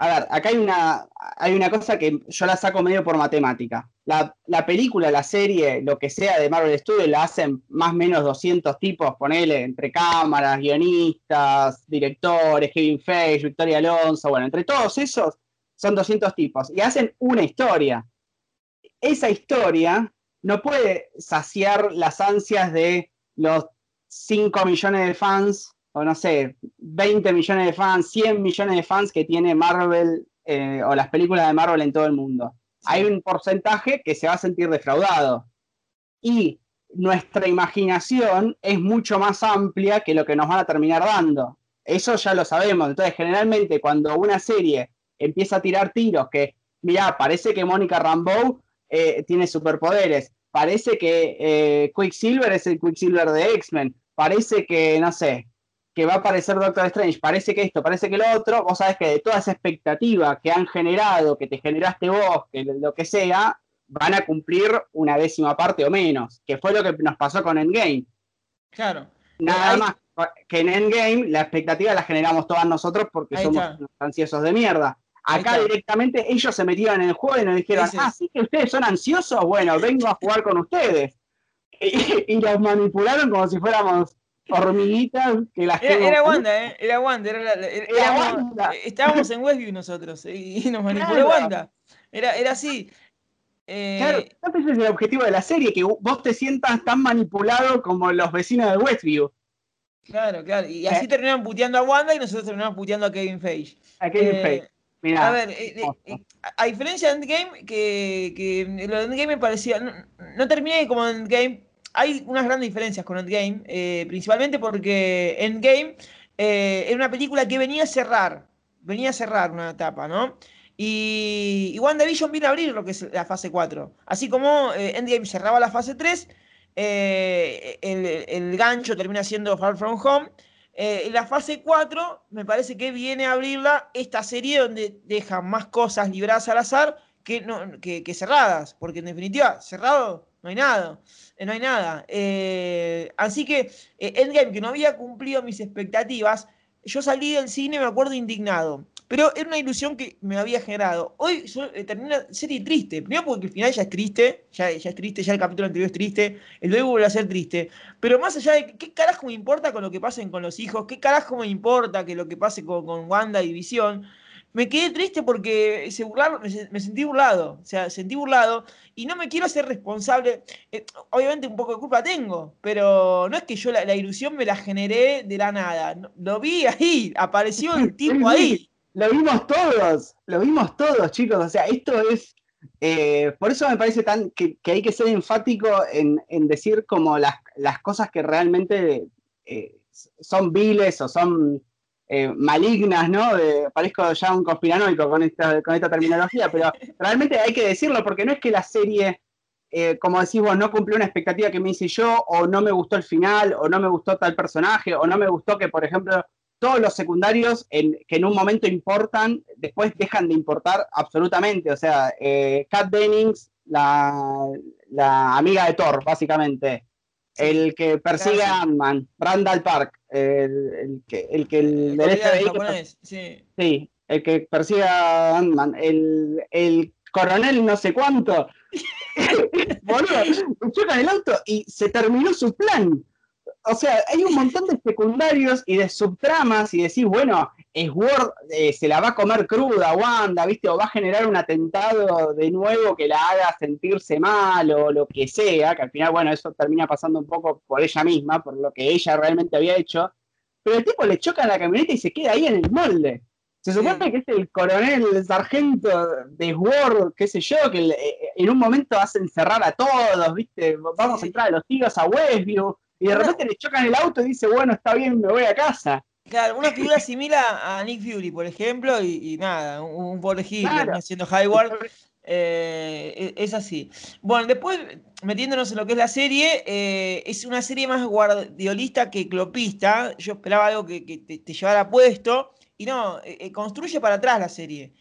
S2: a ver, acá hay una, hay una cosa que yo la saco medio por matemática. La, película, la serie, lo que sea de Marvel Studios, la hacen más o menos 200 tipos, ponele, entre cámaras, guionistas, directores, Kevin Feige, Victoria Alonso, bueno, entre todos esos son 200 tipos y hacen una historia. Esa historia no puede saciar las ansias de los 5 millones de fans o no sé, 20 millones de fans, 100 millones de fans que tiene Marvel eh, o las películas de Marvel en todo el mundo. Hay un porcentaje que se va a sentir defraudado. Y nuestra imaginación es mucho más amplia que lo que nos van a terminar dando. Eso ya lo sabemos. Entonces, generalmente cuando una serie empieza a tirar tiros que, mira, parece que Mónica Rambeau eh, tiene superpoderes, parece que eh, Quicksilver es el Quicksilver de X-Men, parece que, no sé, que va a aparecer Doctor Strange, parece que esto, parece que lo otro, vos sabés que de toda esa expectativa que han generado, que te generaste vos, que lo que sea, van a cumplir una décima parte o menos, que fue lo que nos pasó con Endgame.
S1: Claro.
S2: Nada más que en Endgame la expectativa la generamos todas nosotros porque somos ansiosos de mierda. Acá directamente ellos se metieron en el juego y nos dijeron, ah, sí que ustedes son ansiosos, bueno, vengo a jugar con ustedes. Y, los manipularon como si fuéramos hormiguitas que las
S1: era, era Wanda, ¿eh? Era Wanda. Era, Wanda. Estábamos en Westview nosotros eh, y nos manipuló Wanda. Era, era así.
S2: Claro, eh, ese es el objetivo de la serie, que vos te sientas tan manipulado como los vecinos de Westview.
S1: Claro, claro. Y así eh. terminaron puteando a Wanda y nosotros terminamos puteando a Kevin Feige.
S2: A Kevin eh, Feige.
S1: a ver, a diferencia de Endgame, que, que lo de Endgame me parecía. No, terminé como Endgame. Hay unas grandes diferencias con Endgame, principalmente porque Endgame era una película que venía a cerrar. Venía a cerrar una etapa, ¿no? Y, y WandaVision viene a abrir lo que es la fase 4. Así como eh, Endgame cerraba la fase 3, eh, el, gancho termina siendo Far From Home. Eh, en la fase 4 me parece que viene a abrirla esta serie donde deja más cosas libradas al azar que, no, que, cerradas, porque en definitiva, cerrado no hay nada. no hay nada. así que Endgame, que no había cumplido mis expectativas, yo salí del cine, me acuerdo, indignado. Pero era una ilusión que me había generado. Hoy eh, termina serie triste. Primero porque el final ya es triste, ya, ya, es triste, ya el capítulo anterior es triste, el luego vuelve a ser triste. Pero más allá de qué carajo me importa con lo que pasen con los hijos, qué carajo me importa que lo que pase con, con Wanda y Visión, me quedé triste porque se burlaron, me, sentí burlado, o sea, sentí burlado y no me quiero hacer responsable. Eh, obviamente un poco de culpa tengo, pero no es que yo la, ilusión me la generé de la nada. lo vi ahí, apareció el tipo ahí.
S2: Lo vimos todos, lo vimos todos, chicos. O sea, esto es. Eh, por eso me parece tan que, hay que ser enfático en, decir como las, las, cosas que realmente eh, son viles o son eh, malignas, ¿no? parezco ya un conspiranoico con esta, con esta terminología, pero realmente hay que decirlo porque no es que la serie, como decís vos, no cumplió una expectativa que me hice yo, o no me gustó el final, o no me gustó tal personaje, o no me gustó que, por ejemplo, todos los secundarios en, que en un momento importan, después dejan de importar absolutamente. O sea, eh, Kat Dennings, la, amiga de Thor, básicamente. El que persigue a Ant-Man, Randall Park, el, que el que el, sí. sí. el que persigue a Ant-Man, el, el coronel no sé cuánto, boludo, chocan el auto y se terminó su plan o sea, hay un montón de secundarios y de subtramas y decís, bueno, Sword eh, se la va a comer cruda, Wanda, ¿viste? O va a generar un atentado de nuevo que la haga sentirse mal o lo que sea, que al final, bueno, eso termina pasando un poco por ella misma, por lo que ella realmente había hecho. Pero el tipo le choca la camioneta y se queda ahí en el molde. Se supone que es el coronel, el sargento de Sword, qué sé yo, que eh, en un momento hace encerrar a todos, ¿viste? Vamos a entrar a los tiros a Westview y de repente le chocan el auto y dice, bueno, está bien, me voy a casa.
S1: Claro, una figura similar a Nick Fury, por ejemplo, y, nada, un, pobre Hitler haciendo Highward. Eh, e, es así. Bueno, después, metiéndonos en lo que es la serie, eh, es una serie más guardiolista que clopista. Yo esperaba algo que, te, llevara puesto. Y no, eh, construye para atrás la serie.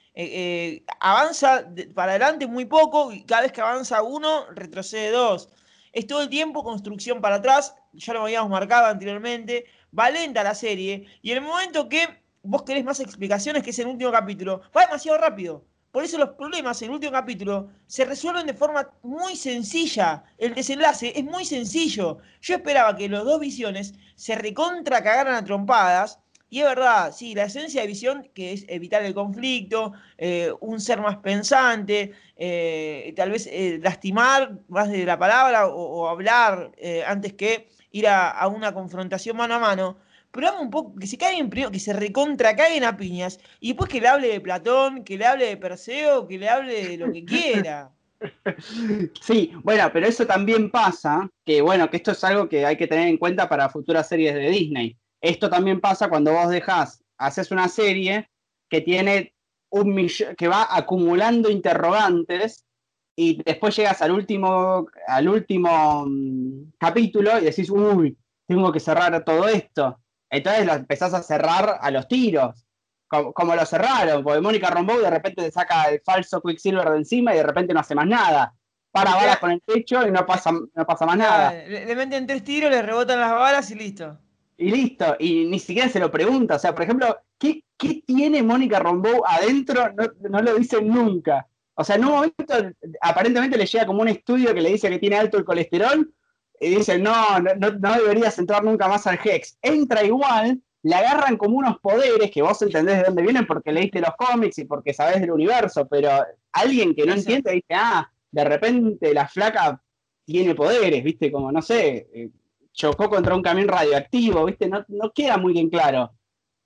S1: avanza para adelante muy poco y cada vez que avanza uno, retrocede dos es todo el tiempo construcción para atrás, ya lo habíamos marcado anteriormente, va lenta la serie, y en el momento que vos querés más explicaciones, que es el último capítulo, va demasiado rápido. Por eso los problemas en el último capítulo se resuelven de forma muy sencilla. El desenlace es muy sencillo. Yo esperaba que los dos visiones se recontra cagaran a trompadas y es verdad, sí, la esencia de visión, que es evitar el conflicto, eh, un ser más pensante, eh, tal vez eh, lastimar más de la palabra o, hablar antes que ir a, una confrontación mano a mano. Pero un poco, que se caigan primero, que se recontra caigan a piñas, y después que le hable de Platón, que le hable de Perseo, que le hable de lo que quiera.
S2: Sí, bueno, pero eso también pasa, que bueno, que esto es algo que hay que tener en cuenta para futuras series de Disney. Esto también pasa cuando vos dejás, haces una serie que tiene un millón, que va acumulando interrogantes y después llegas al último, al último mm, capítulo y decís, uy, tengo que cerrar todo esto. Entonces lo empezás a cerrar a los tiros como, lo cerraron, porque Mónica Rombo de repente se saca el falso Quicksilver de encima y de repente no hace más nada. Para balas con el techo y no pasa, no pasa más nada.
S1: Le, meten tres tiros, le rebotan las balas y listo.
S2: Y listo, y ni siquiera se lo pregunta. O sea, por ejemplo, ¿qué, tiene Mónica Rombo adentro? No, lo dicen nunca. O sea, en un momento aparentemente le llega como un estudio que le dice que tiene alto el colesterol y dice, no, no, no deberías entrar nunca más al Hex. Entra igual, le agarran como unos poderes que vos entendés de dónde vienen porque leíste los cómics y porque sabés del universo, pero alguien que no entiende dice, ah, de repente la flaca tiene poderes, viste, como no sé, eh, chocó contra un camión radioactivo, viste, no, queda muy bien claro.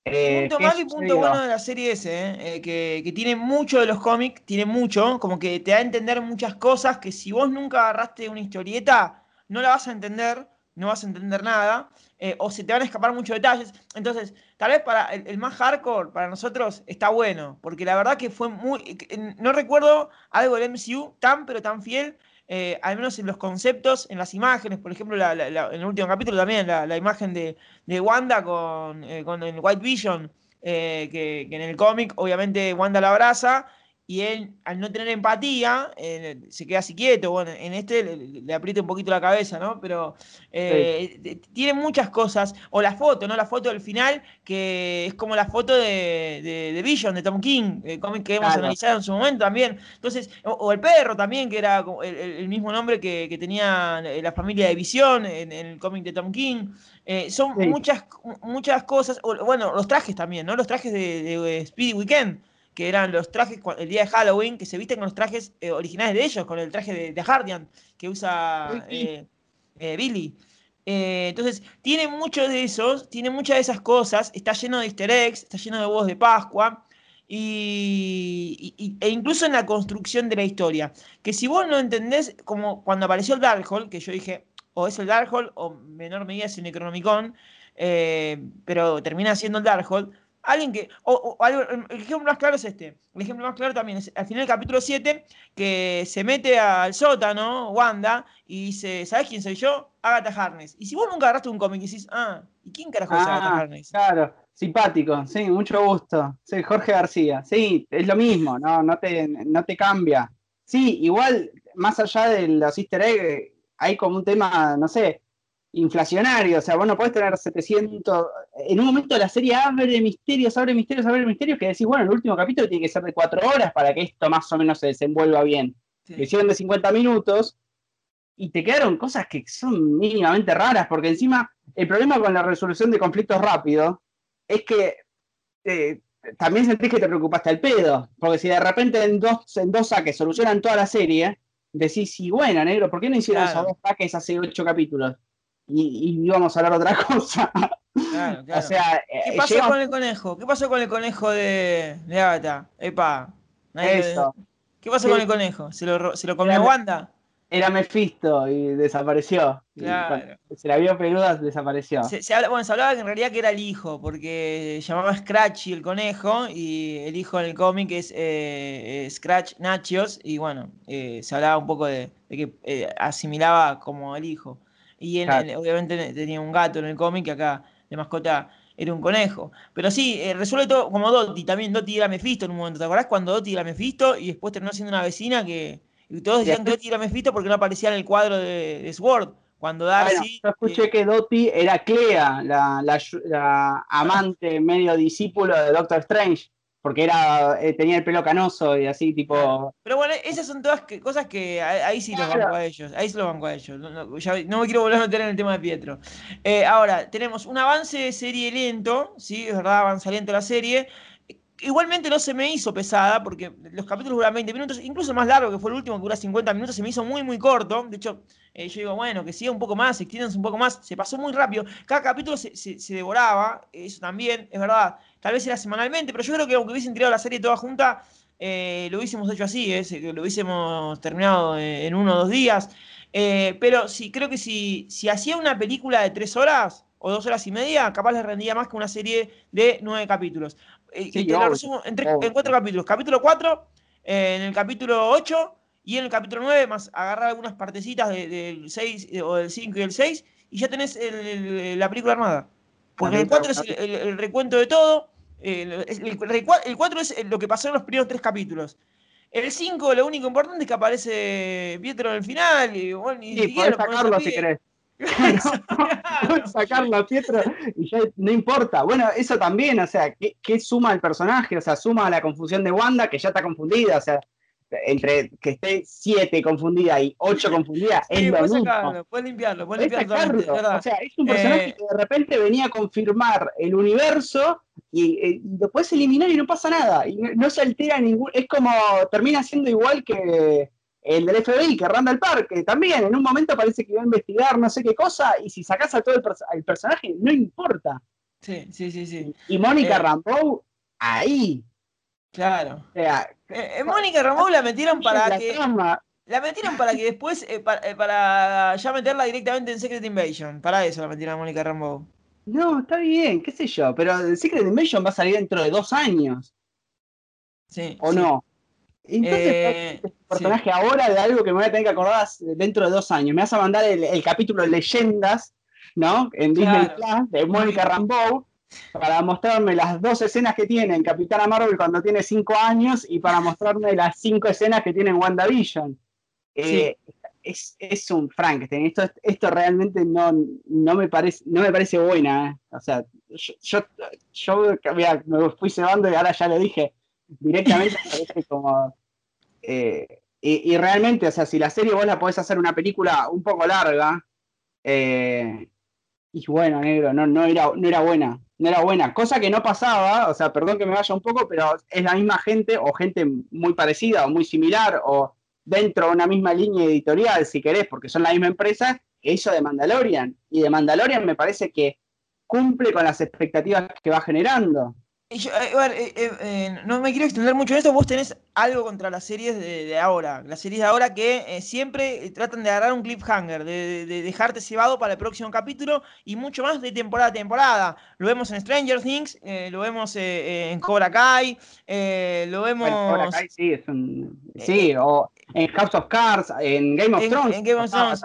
S1: Eh, punto malo y punto bueno de la serie ese, eh, que, que, tiene mucho de los cómics, tiene mucho, como que te da a entender muchas cosas que si vos nunca agarraste una historieta, no la vas a entender, no vas a entender nada. Eh, o se te van a escapar muchos detalles. Entonces, tal vez para el, más hardcore, para nosotros, está bueno, porque la verdad que fue muy... No recuerdo algo del MCU tan, pero tan fiel, eh, al menos en los conceptos, en las imágenes, por ejemplo, en el último capítulo también, la, imagen de, Wanda con, eh, con, el White Vision, que, que, en el cómic obviamente Wanda la abraza y él, al no tener empatía, eh, se queda así quieto. Bueno, en este le, aprieta un poquito la cabeza, ¿no? Pero eh, tiene muchas cosas. O la foto, ¿no? La foto del final, que es como la foto de, de, Vision, de Tom King, el cómic que hemos analizado en su momento también. Entonces, o, el perro también, que era el, mismo nombre que, tenía la familia de Vision en, el cómic de Tom King. Eh, son muchas, muchas cosas. bueno, los trajes también, ¿no? Los trajes de, de Speedy Weekend que eran los trajes el día de Halloween, que se visten con los trajes eh, originales de ellos, con el traje de, de Hardian que usa eh, eh, Billy. entonces, tiene mucho de esos, tiene muchas de esas cosas, está lleno de easter eggs, está lleno de huevos de Pascua, y, e incluso en la construcción de la historia. Que si vos no entendés, como cuando apareció el Darkhold, que yo dije, o es el Darkhold, o menor medida es el Necronomicon, pero termina siendo el Darkhold, Alguien que. O, el ejemplo más claro es este. El ejemplo más claro también es al final del capítulo 7, que se mete al sótano, Wanda, y dice: ¿Sabes quién soy yo? Agatha Harness. Y si vos nunca agarraste un cómic y decís: Ah, ¿y quién carajo es Agatha
S2: ah, Harness? Claro, simpático, sí, mucho gusto. Sí, Jorge García. Sí, es lo mismo, no, no, te, no te cambia. Sí, igual, más allá de los easter eggs, hay como un tema, no sé, inflacionario, o sea, vos no podés tener 700, en un momento la serie abre misterios, abre misterios, abre misterios, que decís, bueno, el último capítulo tiene que ser de 4 horas para que esto más o menos se desenvuelva bien. Sí. hicieron de 50 minutos y te quedaron cosas que son mínimamente raras, porque encima el problema con la resolución de conflictos rápido es que eh, también sentís que te preocupaste al pedo, porque si de repente en dos, en dos saques solucionan toda la serie, decís, sí, bueno, negro, ¿por qué no hicieron esos dos saques hace ocho capítulos? Y, íbamos a hablar otra cosa.
S1: Claro, claro. O sea, ¿Qué eh, pasó con el conejo? ¿Qué pasó con el conejo de, de Agatha? Epa. Eso. ¿Qué pasó con el conejo? ¿Se lo, se lo comió Wanda?
S2: Era Mephisto y desapareció. Claro. se la vio peluda, desapareció.
S1: Se, se, habla, bueno, se hablaba que en realidad que era el hijo, porque llamaba Scratchy el conejo y el hijo en el cómic es eh, Scratch Nachios y bueno, eh, se hablaba un poco de, de que asimilaba como el hijo. Y él, obviamente tenía un gato en el cómic, que acá de mascota era un conejo. Pero sí, eh, resuelve todo como Dottie, también Dottie era Mephisto en un momento. ¿Te acordás cuando Dottie era Mephisto y después terminó siendo una vecina que. Y todos decían que Dottie era Mephisto porque no aparecía en el cuadro de, Sword. Cuando Darcy.
S2: yo escuché que Dottie era Clea, la, la amante medio discípulo de Doctor Strange porque era eh, tenía el pelo canoso y así tipo
S1: pero bueno esas son todas cosas que ahí sí los banco a ellos ahí sí los banco a ellos no, me quiero volver a meter en el tema de Pietro eh, ahora tenemos un avance de serie lento sí es verdad avanza lento la serie Igualmente no se me hizo pesada, porque los capítulos duran 20 minutos, incluso más largo, que fue el último, que dura 50 minutos, se me hizo muy, muy corto. De hecho, eh, yo digo, bueno, que siga un poco más, extiéndanse un poco más. Se pasó muy rápido. Cada capítulo se, se, devoraba, eso también, es verdad. Tal vez era semanalmente, pero yo creo que aunque hubiesen tirado la serie toda junta, eh, lo hubiésemos hecho así, eh, lo hubiésemos terminado en uno o dos días. pero sí, creo que si, si hacía una película de tres horas o dos horas y media, capaz le rendía más que una serie de nueve capítulos. te lo resumo en, en, cuatro capítulos. Capítulo 4, en el capítulo 8 y en el capítulo 9, más agarrar algunas partecitas del 6 o del 5 y el 6, y ya tenés la película armada. Porque el 4 es el, recuento de todo. El, 4 es lo que pasó en los primeros tres capítulos. El 5, lo único importante es que aparece Pietro en el final. Y, bueno,
S2: sí, podés sacarlo si querés. sacarlo a Pietro y ya no importa. Bueno, eso también, o sea, ¿qué, ¿qué, suma el personaje? O sea, suma la confusión de Wanda, que ya está confundida. O sea, entre que esté 7 confundida y 8 confundida es lo mismo.
S1: Sacarlo, puedes limpiarlo, puedes limpiarlo.
S2: O sea, es un personaje eh, que de repente venía a confirmar el universo y, eh, después eliminar y no pasa nada. Y no, se altera ningún. Es como. termina siendo igual que el del FBI, que Randall Park, que también en un momento parece que iba a investigar no sé qué cosa, y si sacas a todo el, personaje, no importa.
S1: Sí, sí, sí, sí.
S2: Y Mónica eh, Rambeau, ahí.
S1: Claro. O sea, eh, eh, Mónica Ramón la metieron para que. La metieron para que después, eh, para, ya meterla directamente en Secret Invasion. Para eso la metieron a Mónica Rambo.
S2: No, está bien, qué sé yo. Pero Secret Invasion va a salir dentro de dos años.
S1: Sí.
S2: ¿O no? Entonces, este personaje ahora de algo que me voy a tener que acordar dentro de dos años. Me vas a mandar el, capítulo de Leyendas, ¿no? En Disney Plus, de Mónica Rambeau para mostrarme las dos escenas que tiene en Capitana Marvel cuando tiene cinco años y para mostrarme las cinco escenas que tiene en WandaVision. Eh, es, un Frankenstein. Esto, esto realmente no, no, me parece, no me parece buena. ¿eh? O sea, yo, yo, me fui cebando y ahora ya lo dije directamente. parece como. Eh, y, realmente, o sea, si la serie vos la podés hacer una película un poco larga, y bueno, negro, no, no, era, no era buena no era buena, cosa que no pasaba, o sea, perdón que me vaya un poco, pero es la misma gente o gente muy parecida o muy similar o dentro de una misma línea editorial, si querés, porque son la misma empresa, que hizo de Mandalorian. Y de Mandalorian me parece que cumple con las expectativas que va generando.
S1: Eh, eh, eh, no me quiero extender mucho en esto. Vos tenés algo contra las series de, ahora. Las series de ahora que siempre tratan de agarrar un cliffhanger, de, de, dejarte cebado para el próximo capítulo y mucho más de temporada a temporada. Lo vemos en Stranger Things, lo vemos en Cobra Kai, lo vemos. Cobra Kai
S2: sí, es un. Sí, o en House of Cards, en Game of Thrones. En Game of Thrones.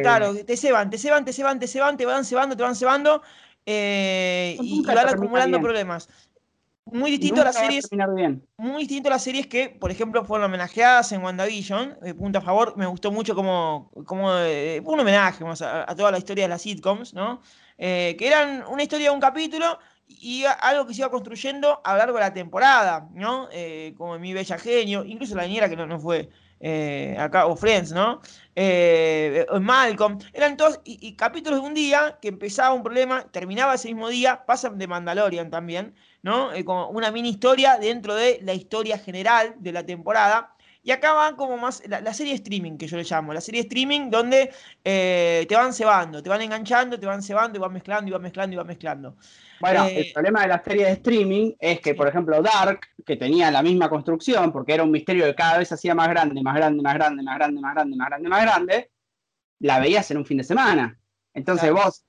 S1: claro, te ceban, te ceban, te ceban, te ceban, te van cebando, te van cebando. Eh, y van acumulando problemas. Muy distinto a las series. Muy distinto a las series que, por ejemplo, fueron homenajeadas en WandaVision. Eh, punto a favor. Me gustó mucho como, como eh, un homenaje a, toda la historia de las sitcoms, ¿no? que eran una historia de un capítulo y algo que se iba construyendo a lo largo de la temporada, ¿no? como Mi Bella Genio, incluso la niñera que no, no fue eh, acá, o Friends, ¿no? Eh, Malcolm, eran todos y, capítulos de un día que empezaba un problema, terminaba ese mismo día, pasan de Mandalorian también, ¿no? Eh, como una mini historia dentro de la historia general de la temporada. Y acá van como más la, serie streaming, que yo le llamo, la serie streaming donde te van cebando, te van enganchando, te van cebando y van mezclando y van mezclando y van mezclando.
S2: Bueno, el eh, problema de las series de streaming es que, por ejemplo, Dark, que tenía la misma construcción, porque era un misterio que cada vez se hacía más grande, más grande, más grande, más grande, más grande, más grande, más grande, la veías en un fin de semana. Entonces vos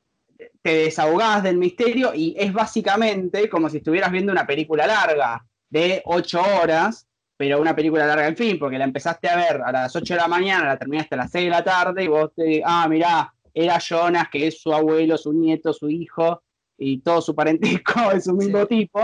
S2: te desahogás del misterio y es básicamente como si estuvieras viendo una película larga de ocho horas, pero una película larga en fin, porque la empezaste a ver a las 8 de la mañana, la terminaste a las 6 de la tarde y vos te, ah, mirá, era Jonas, que es su abuelo, su nieto, su hijo, y todo su parentesco de su mismo tipo,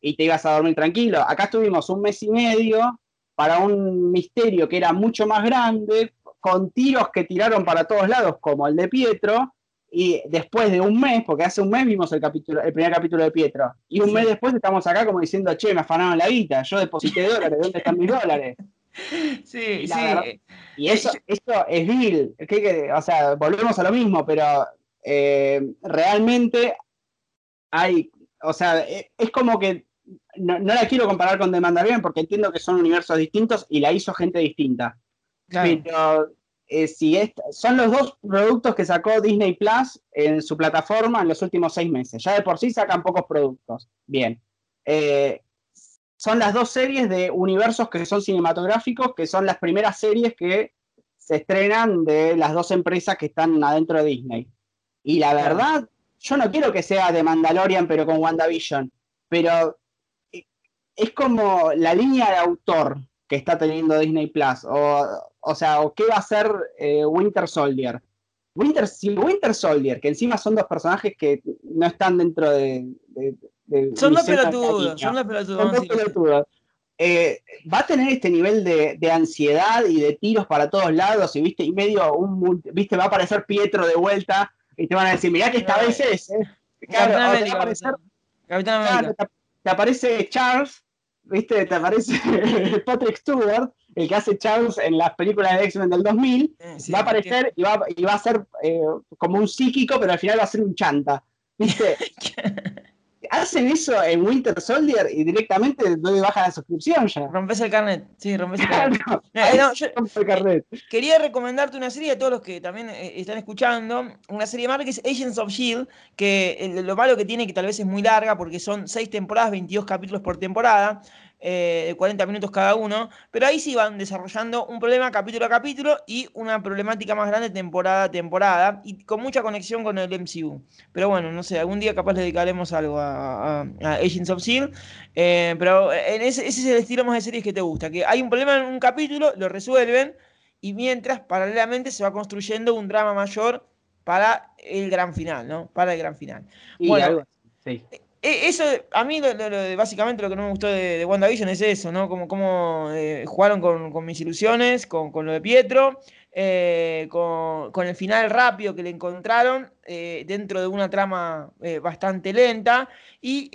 S2: y te ibas a dormir tranquilo. Acá estuvimos un mes y medio para un misterio que era mucho más grande, con tiros que tiraron para todos lados, como el de Pietro, y después de un mes, porque hace un mes vimos el, capítulo, el primer capítulo de Pietro, y un mes después estamos acá como diciendo, che, me afanaron la guita, yo deposité dólares, ¿dónde están mis dólares?
S1: Sí, sí.
S2: y eso, eso es vil, o sea, volvemos a lo mismo, pero eh, realmente hay, o sea, e, es como que no, la quiero comparar con The Mandalorian porque entiendo que son universos distintos y la hizo gente distinta. Pero eh, si son los dos productos que sacó Disney Plus en su plataforma en los últimos seis meses. Ya de por sí sacan pocos productos. Bien. Eh, son las dos series de universos que son cinematográficos, que son las primeras series que se estrenan de las dos empresas que están adentro de Disney. Y la verdad, yo no quiero que sea de Mandalorian, pero con WandaVision, pero eh, es como la línea de autor que está teniendo Disney Plus, o, o sea, o qué va a ser eh, Winter Soldier. Winter, Winter Soldier, que encima son dos personajes que no están dentro de.
S1: son dos pelotudos, son dos pelotudos.
S2: Eh, va a tener este nivel de, ansiedad y de tiros para todos lados, y viste, y medio un viste, va a aparecer Pietro de vuelta, y te van a decir, mirá que esta vez es, ¿eh? Claro, te, aparecer, te, aparece Charles, viste, te aparece Patrick Stewart, el que hace Charles en las películas de X-Men del 2000, eh, va a aparecer y, va, y va a ser eh, como un psíquico, pero al final va a ser un chanta. ¿Viste? Hacen eso en Winter Soldier y directamente doy baja la suscripción ya.
S1: Rompes el carnet, sí, rompes el carnet. el carnet. Quería recomendarte una serie a todos los que también eh, están escuchando, una serie más que es Agents of Shield, que lo malo que tiene que tal vez es muy larga porque son seis temporadas, 22 capítulos por temporada eh, 40 minutos cada uno, pero ahí sí van desarrollando un problema capítulo a capítulo y una problemática más grande temporada a temporada y con mucha conexión con el MCU. Pero bueno, no sé, algún día capaz le dedicaremos algo a, Agents of S.H.I.E.L.D., eh, pero en ese, ese es el estilo más de series que te gusta, que hay un problema en un capítulo, lo resuelven y mientras paralelamente se va construyendo un drama mayor para el gran final, ¿no? Para el gran final. bueno, sí. E, eso, a mí básicamente lo que no me gustó de, WandaVision es eso, ¿no? Como, como eh, jugaron con, mis ilusiones, con, lo de Pietro, eh, con, el final rápido que le encontraron eh, dentro de una trama bastante lenta y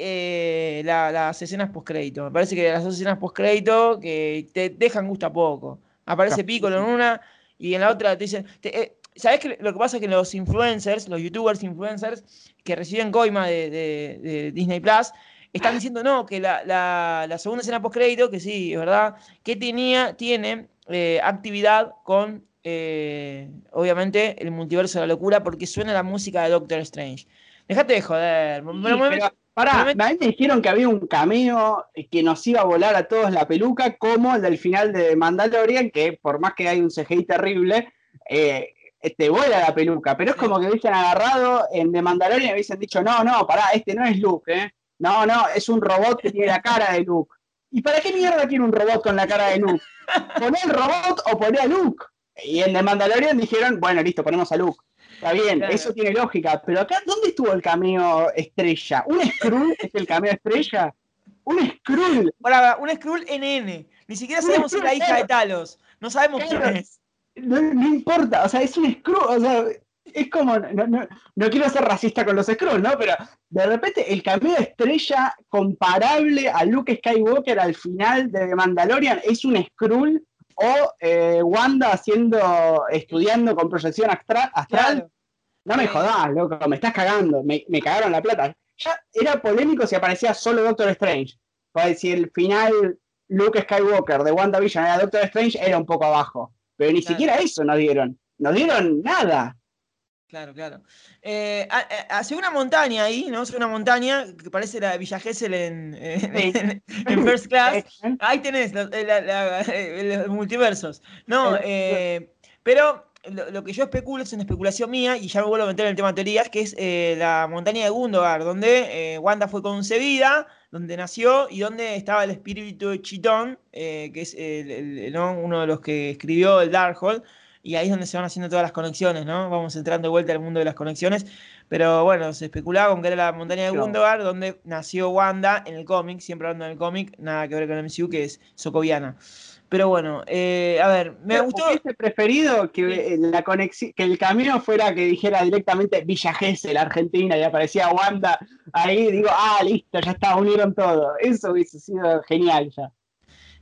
S1: las escenas post-crédito. Me parece que las dos escenas post-crédito que te dejan gusto a poco. Aparece Piccolo en una y en la otra te dicen... ¿Sabes que lo que pasa es que los influencers, los youtubers influencers que reciben coima de, Disney Plus, están diciendo no, que la, segunda escena post crédito, que sí, es verdad, que tenía, tiene eh, actividad con eh, obviamente el multiverso de la locura porque suena la música de Doctor Strange. Dejate de joder.
S2: a mí me dijeron que había un cameo que nos iba a volar a todos la peluca, como el del final de Mandalorian, que por más que hay un CGI terrible, eh, te vuela la peluca, pero es como que hubiesen agarrado en The Mandalorian y hubiesen dicho, no, no, pará, este no es Luke, ¿eh? No, no, es un robot que tiene la cara de Luke. ¿Y para qué mierda tiene un robot con la cara de Luke? Poné el robot o poné a Luke. Y en The Mandalorian dijeron, bueno, listo, ponemos a Luke. Está bien, eso tiene lógica, pero acá, ¿dónde estuvo el cameo estrella? ¿Un Skrull es el cameo estrella? Un Skrull.
S1: Ahora, un Skrull NN. Ni siquiera sabemos si es la hija de Talos. No sabemos quién es
S2: no, importa, o sea, es un scroll, o sea, es como, no, quiero ser racista con los scrolls, ¿no? Pero de repente el cameo de estrella comparable a Luke Skywalker al final de Mandalorian es un scroll o eh, Wanda haciendo, estudiando con proyección astral. No me jodas, loco, me estás cagando, me, cagaron la plata. Ya era polémico si aparecía solo Doctor Strange. Pues si el final Luke Skywalker de WandaVision era Doctor Strange, era un poco abajo. Pero ni siquiera eso nos dieron. Nos dieron nada.
S1: Claro, claro. Eh, hace una montaña ahí, ¿no? Hace una montaña que parece la Villa Gesell en, en, First Class. Ahí tenés los, multiversos. No, eh, pero lo, que yo especulo es una especulación mía, y ya me vuelvo a meter en el tema de teorías, que es eh, la montaña de Gundogar, donde Wanda fue concebida donde nació y donde estaba el espíritu de Chitón, eh, que es uno de los que escribió el Darkhold, y ahí es donde se van haciendo todas las conexiones, ¿no? Vamos entrando de vuelta al mundo de las conexiones, pero bueno, se especulaba con que era la montaña de Gundogar, donde nació Wanda en el cómic, siempre hablando del cómic, nada que ver con el MCU, que es socoviana. Pero bueno, eh, a ver, me gustó.
S2: ¿Hubiese preferido que, la conexión, que el camino fuera que dijera directamente Villa la Argentina, y aparecía Wanda ahí? Digo, ah, listo, ya está, unieron todo. Eso hubiese sido genial ya.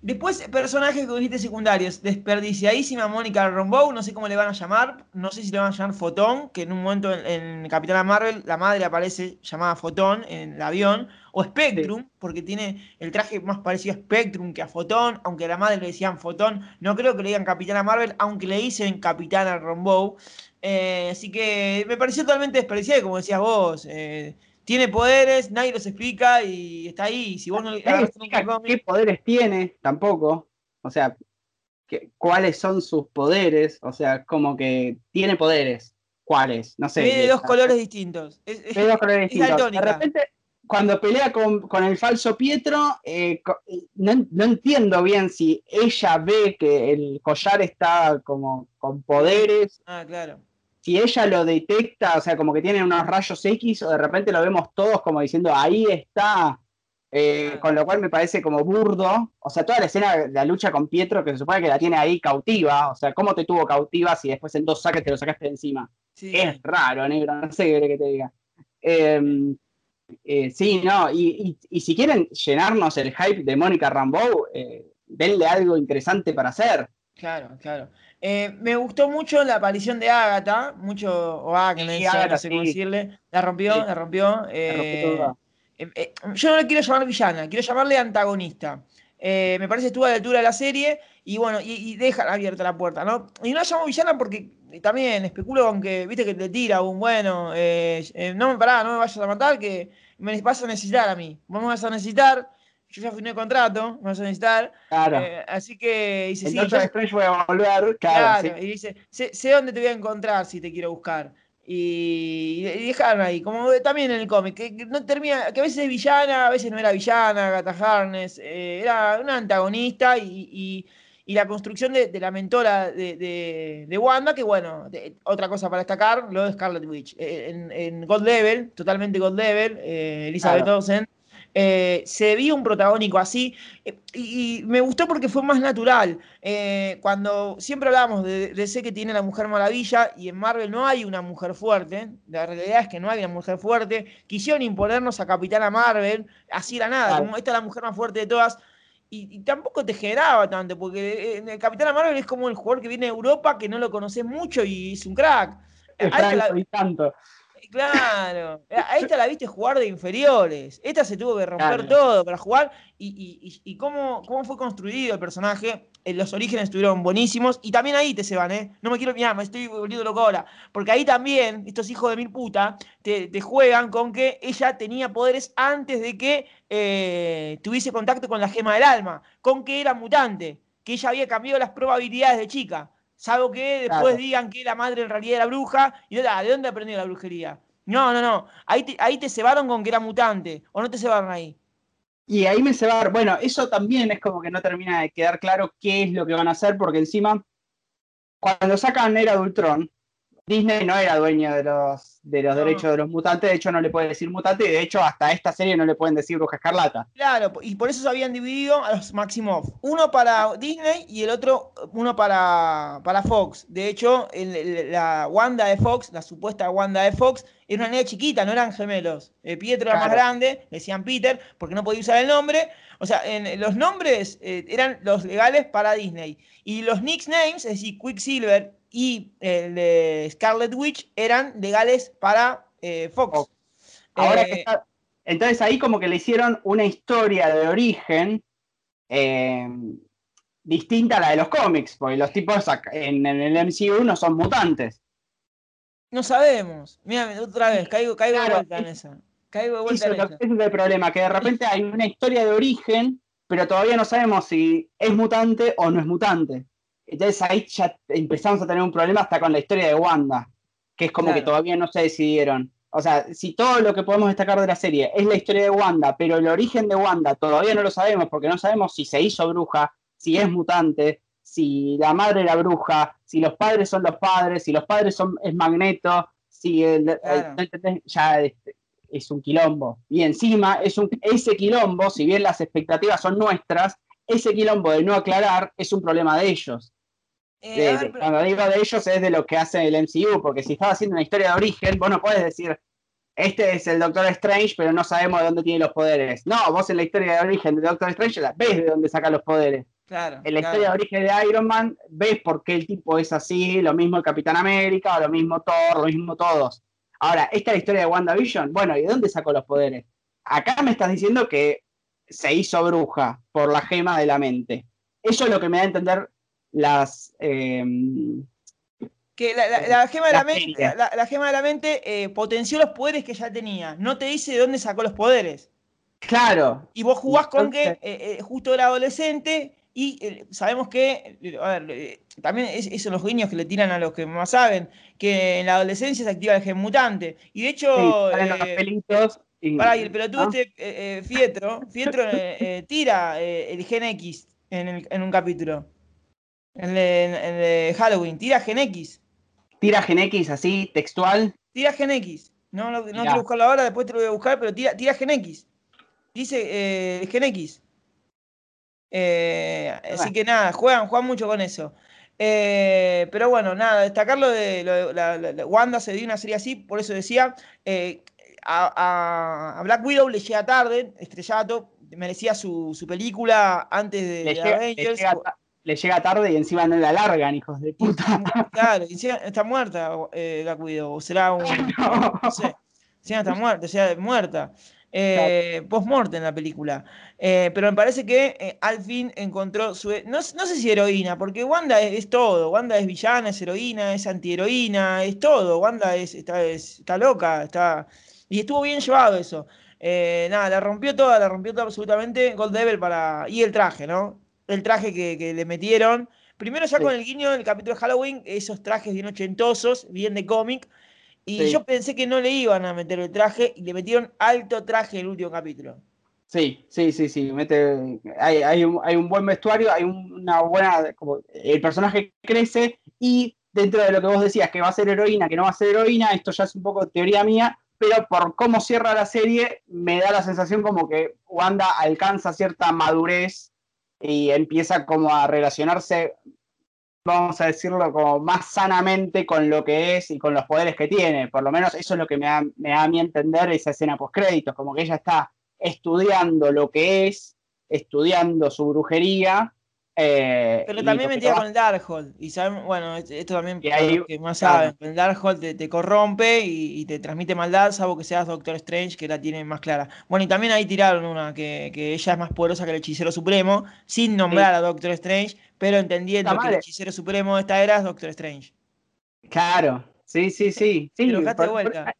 S1: Después, personajes que dijiste secundarios. Desperdiciadísima Mónica Rombow, no sé cómo le van a llamar. No sé si le van a llamar Fotón, que en un momento en, Capitana Marvel la madre aparece llamada Fotón en el avión. O Spectrum, porque tiene el traje más parecido a Spectrum que a Fotón. Aunque a la madre le decían Fotón. No creo que le digan Capitana Marvel, aunque le dicen Capitana Rombow. Eh, así que me pareció totalmente desperdiciada, como decías vos. Eh, tiene poderes, nadie los explica y está ahí. Y si vos no le
S2: Nadie explica qué poderes tiene, tampoco. O sea, que- cuáles son sus poderes. O sea, como que tiene poderes. ¿Cuáles? No sé.
S1: de- dos colores distintos. Es-
S2: dos colores
S1: es
S2: distintos. De repente, cuando pelea con, con el falso Pietro, eh, no, no entiendo bien si ella ve que el collar está como con poderes
S1: Ah, claro.
S2: Si ella lo detecta, o sea, como que tiene unos rayos X, o de repente lo vemos todos como diciendo, ahí está, eh, con lo cual me parece como burdo. O sea, toda la escena de la lucha con Pietro, que se supone que la tiene ahí cautiva, o sea, ¿cómo te tuvo cautiva si después en dos saques te lo sacaste de encima?
S1: Sí.
S2: Es raro, negro, no sé qué que te diga. Eh, eh, sí, no, y, y- y si quieren llenarnos el hype de Mónica Rambeau, eh, denle algo interesante para hacer.
S1: Claro, claro. Eh, me gustó mucho la aparición de Agatha, mucho, o Agnes,
S2: Sí, Agatha,
S1: no sé cómo
S2: sí.
S1: decirle. La rompió,
S2: Sí.
S1: la rompió. eh,
S2: toda.
S1: eh, yo no le quiero llamar villana, quiero llamarle antagonista. Me parece que estuvo a la altura de la serie y bueno, y, y dejan abierta la puerta, ¿no? Y no la llamo villana porque también especulo con que, viste, que te tira un bueno, no me pará, no me vayas a matar, que me vas a necesitar a mí. Vas a necesitar, yo ya firmé contrato, me vas a necesitar.
S2: Claro.
S1: eh, así que dice,
S2: El
S1: sí,
S2: Doctor
S1: yo-
S2: Strange voy a volver, claro,
S1: Claro,
S2: sí.
S1: y dice, sé, sé dónde te voy a encontrar si te quiero buscar. Y, y dejaron ahí, como también en el cómic, que, que no termina, que a veces es villana, a veces no era villana, Gata Harness, eh, era una antagonista y, y- y la construcción de, de la mentora de, de- de Wanda, que bueno, otra cosa para destacar, lo de Scarlet Witch. Eh, en, en God Level, totalmente God Level, eh, Elizabeth
S2: Claro.
S1: Olsen, eh, se vio un protagónico así, eh, y, y me gustó porque fue más natural. Eh, cuando siempre hablamos de, de sé que tiene la Mujer Maravilla y en Marvel no hay una mujer fuerte, la realidad es que no hay una mujer fuerte, quisieron imponernos a Capitana Marvel, así era nada,
S2: Claro.
S1: como esta es la mujer más fuerte de todas. Y, y tampoco te generaba tanto, porque eh, el Capitana Marvel es como el jugador que viene de Europa, que no lo conoces mucho y es un crack. La-
S2: tanto.
S1: Claro, a esta la viste jugar de inferiores. Esta se tuvo que romper
S2: Claro.
S1: todo para jugar. Y, y- y- y cómo, cómo fue construido el personaje. eh, Los orígenes estuvieron buenísimos. Y también ahí te se van, ¿eh? No me quiero. Mirá, me estoy volviendo loco ahora. Porque ahí también, estos hijos de mil puta, te, te juegan con que ella tenía poderes antes de que eh, tuviese contacto con la gema del alma. Con que era mutante. Que ella había cambiado las probabilidades de chica. Salvo que después
S2: Claro.
S1: digan que la madre en realidad era bruja. Y ah, ¿de dónde aprendió la brujería? No, no, no. Ahí te, ahí te cebaron con que era mutante. ¿O no te cebaron ahí?
S2: Y ahí me va. Bueno, eso también es como que no termina de quedar claro qué es lo que van a hacer, porque encima, cuando sacan Era de Ultron, Disney no era dueño de los, de los
S1: No.
S2: derechos de los mutantes, de hecho no le puede decir mutante, y de hecho hasta esta serie no le pueden decir Bruja Escarlata.
S1: Claro, y por eso se habían dividido a los Maximoff. Uno para Disney y el otro, uno para, para Fox. De hecho, el- el- la Wanda de Fox, la supuesta Wanda de Fox, era una niña chiquita, no eran gemelos. Eh, Pietro era más grande, le decían Peter, porque no podía usar el nombre. O sea, en, los nombres eh, eran los legales para Disney. Y los nicknames, es decir, Quicksilver y el de Scarlet Witch, eran legales para eh, Fox.
S2: Fox. Ahora
S1: Eh,
S2: que está- entonces ahí como que le hicieron una historia de origen eh, distinta a la de los cómics, porque los tipos en, el MCU no son mutantes.
S1: No sabemos. Mira, otra vez, caigo, caigo de
S2: Claro,
S1: vuelta en esa. Caigo de vuelta
S2: Eso
S1: en esa.
S2: ese es el problema, que de repente hay una historia de origen, pero todavía no sabemos si es mutante o no es mutante. Entonces ahí ya empezamos a tener un problema hasta con la historia de Wanda, que es como
S1: Claro.
S2: que todavía no se decidieron. O sea, si todo lo que podemos destacar de la serie es la historia de Wanda, pero el origen de Wanda todavía no lo sabemos, porque no sabemos si se hizo bruja, si es mutante, si la madre era bruja, si los padres son los padres, si los padres son es Magneto, si el, el- ya este, es un quilombo. Y encima es un, ese quilombo, si bien las expectativas son nuestras, ese quilombo de no aclarar es un problema de ellos.
S1: Eh, ver, pero-
S2: cuando digo de ellos es de lo que hace el MCU, porque si estás haciendo una historia de origen, vos no puedes decir, este es el Doctor Strange, pero no sabemos de dónde tiene los poderes. No, vos en la historia de origen de Doctor Strange la ves de dónde saca los poderes.
S1: claro,
S2: En la
S1: claro.
S2: historia de origen de Iron Man, ves por qué el tipo es así, lo mismo el Capitán América, lo mismo Thor, lo mismo todos. Ahora, esta es la historia de WandaVision. Bueno, ¿y de dónde sacó los poderes? Acá me estás diciendo que se hizo bruja por la gema de la mente. Eso es lo que me da a entender las, eh,
S1: Que la, gema de la, mente, la, gema de la mente potenció los poderes que ya tenía. No te dice de dónde sacó los poderes.
S2: Claro.
S1: Y vos jugás con que eh, eh, justo era adolescente y eh, sabemos que, a ver, también es, son los guiños que le tiran a los que más saben, que en la adolescencia se activa el gen mutante. Y de hecho...
S2: y,
S1: pará, y el pelotudo este, Fietro, Fietro tira el gen X en, un capítulo. En el, de Halloween, tira gen X.
S2: ¿Tira gen X así, textual?
S1: Tira gen X. No, no, no quiero buscarlo ahora, después te lo voy a buscar, pero tira, tira gen X. Dice eh, Gen X. Eh, así que nada, juegan, juegan mucho con eso. Eh, pero bueno, nada, destacarlo de, la, Wanda se dio una serie así, por eso decía, eh, a, Black Widow le llega tarde, estrellato, merecía su, película antes de,
S2: le llega, Avengers. Le llega, tarde y encima no la largan, hijos de puta.
S1: Claro, está muerta Black Widow, o será un... No, sé, encima está muerta, sea, muerta eh, post-mortem la película. Eh, pero me parece que eh, al fin encontró su. No, sé si heroína, porque Wanda es, todo. Wanda es villana, es heroína, es antiheroína, es todo. Wanda es, está, está loca, está. Y estuvo bien llevado eso. Eh, nada, la rompió toda, la rompió toda absolutamente. Gold Devil para. Y el traje, ¿no? El traje que, le metieron. Primero ya con el guiño del capítulo de Halloween, esos trajes bien ochentosos, bien de cómic. Y yo pensé que no le iban a meter el traje y le metieron alto traje en el último capítulo.
S2: Sí, sí, sí, sí. Mete, hay, un, buen vestuario, hay una buena. Como, el personaje crece y dentro de lo que vos decías, que va a ser heroína, que no va a ser heroína, esto ya es un poco teoría mía, pero por cómo cierra la serie, me da la sensación como que Wanda alcanza cierta madurez y empieza como a relacionarse vamos a decirlo, como más sanamente con lo que es y con los poderes que tiene. Por lo menos eso es lo que me da, me da a mí entender esa escena post-créditos, como que ella está estudiando lo que es, estudiando su brujería.
S1: Eh, Pero también metida con el Darkhold. Y saben, bueno, esto también que, que más saben, el Darkhold te, te corrompe y, te transmite maldad, salvo que seas Doctor Strange, que la tiene más clara. Bueno, y también ahí tiraron una, que, ella es más poderosa que el hechicero supremo, sin nombrar a Doctor Strange, pero entendiendo que el hechicero supremo de esta era es Doctor Strange.
S2: Claro, sí, sí, sí. sí
S1: vuelta.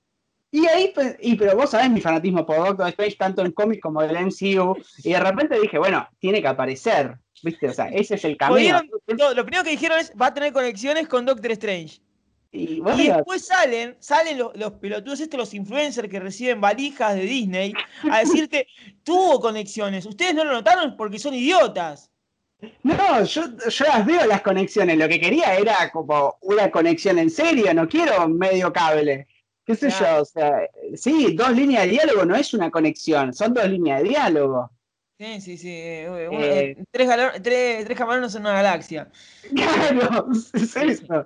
S2: y ahí, pues, y, pero vos sabés mi fanatismo por Doctor Strange, tanto en cómics como en el MCU, y de repente dije, bueno, tiene que aparecer, ¿viste? O sea, ese es el camino.
S1: lo primero que dijeron es, va a tener conexiones con Doctor Strange. Y, después salen, salen los, los, pelotudos estos, los influencers que reciben valijas de Disney, a decirte, tuvo conexiones. Ustedes no lo notaron porque son idiotas.
S2: No, yo, yo las veo las conexiones. Lo que quería era como una conexión en serio, no quiero medio cable. ¿Qué sé yo? O sea, sí, dos líneas de diálogo no es una conexión, son dos líneas de diálogo.
S1: Sí, sí, sí. Eh, eh, tres, tres, tres camarones en una galaxia.
S2: Claro, es eso.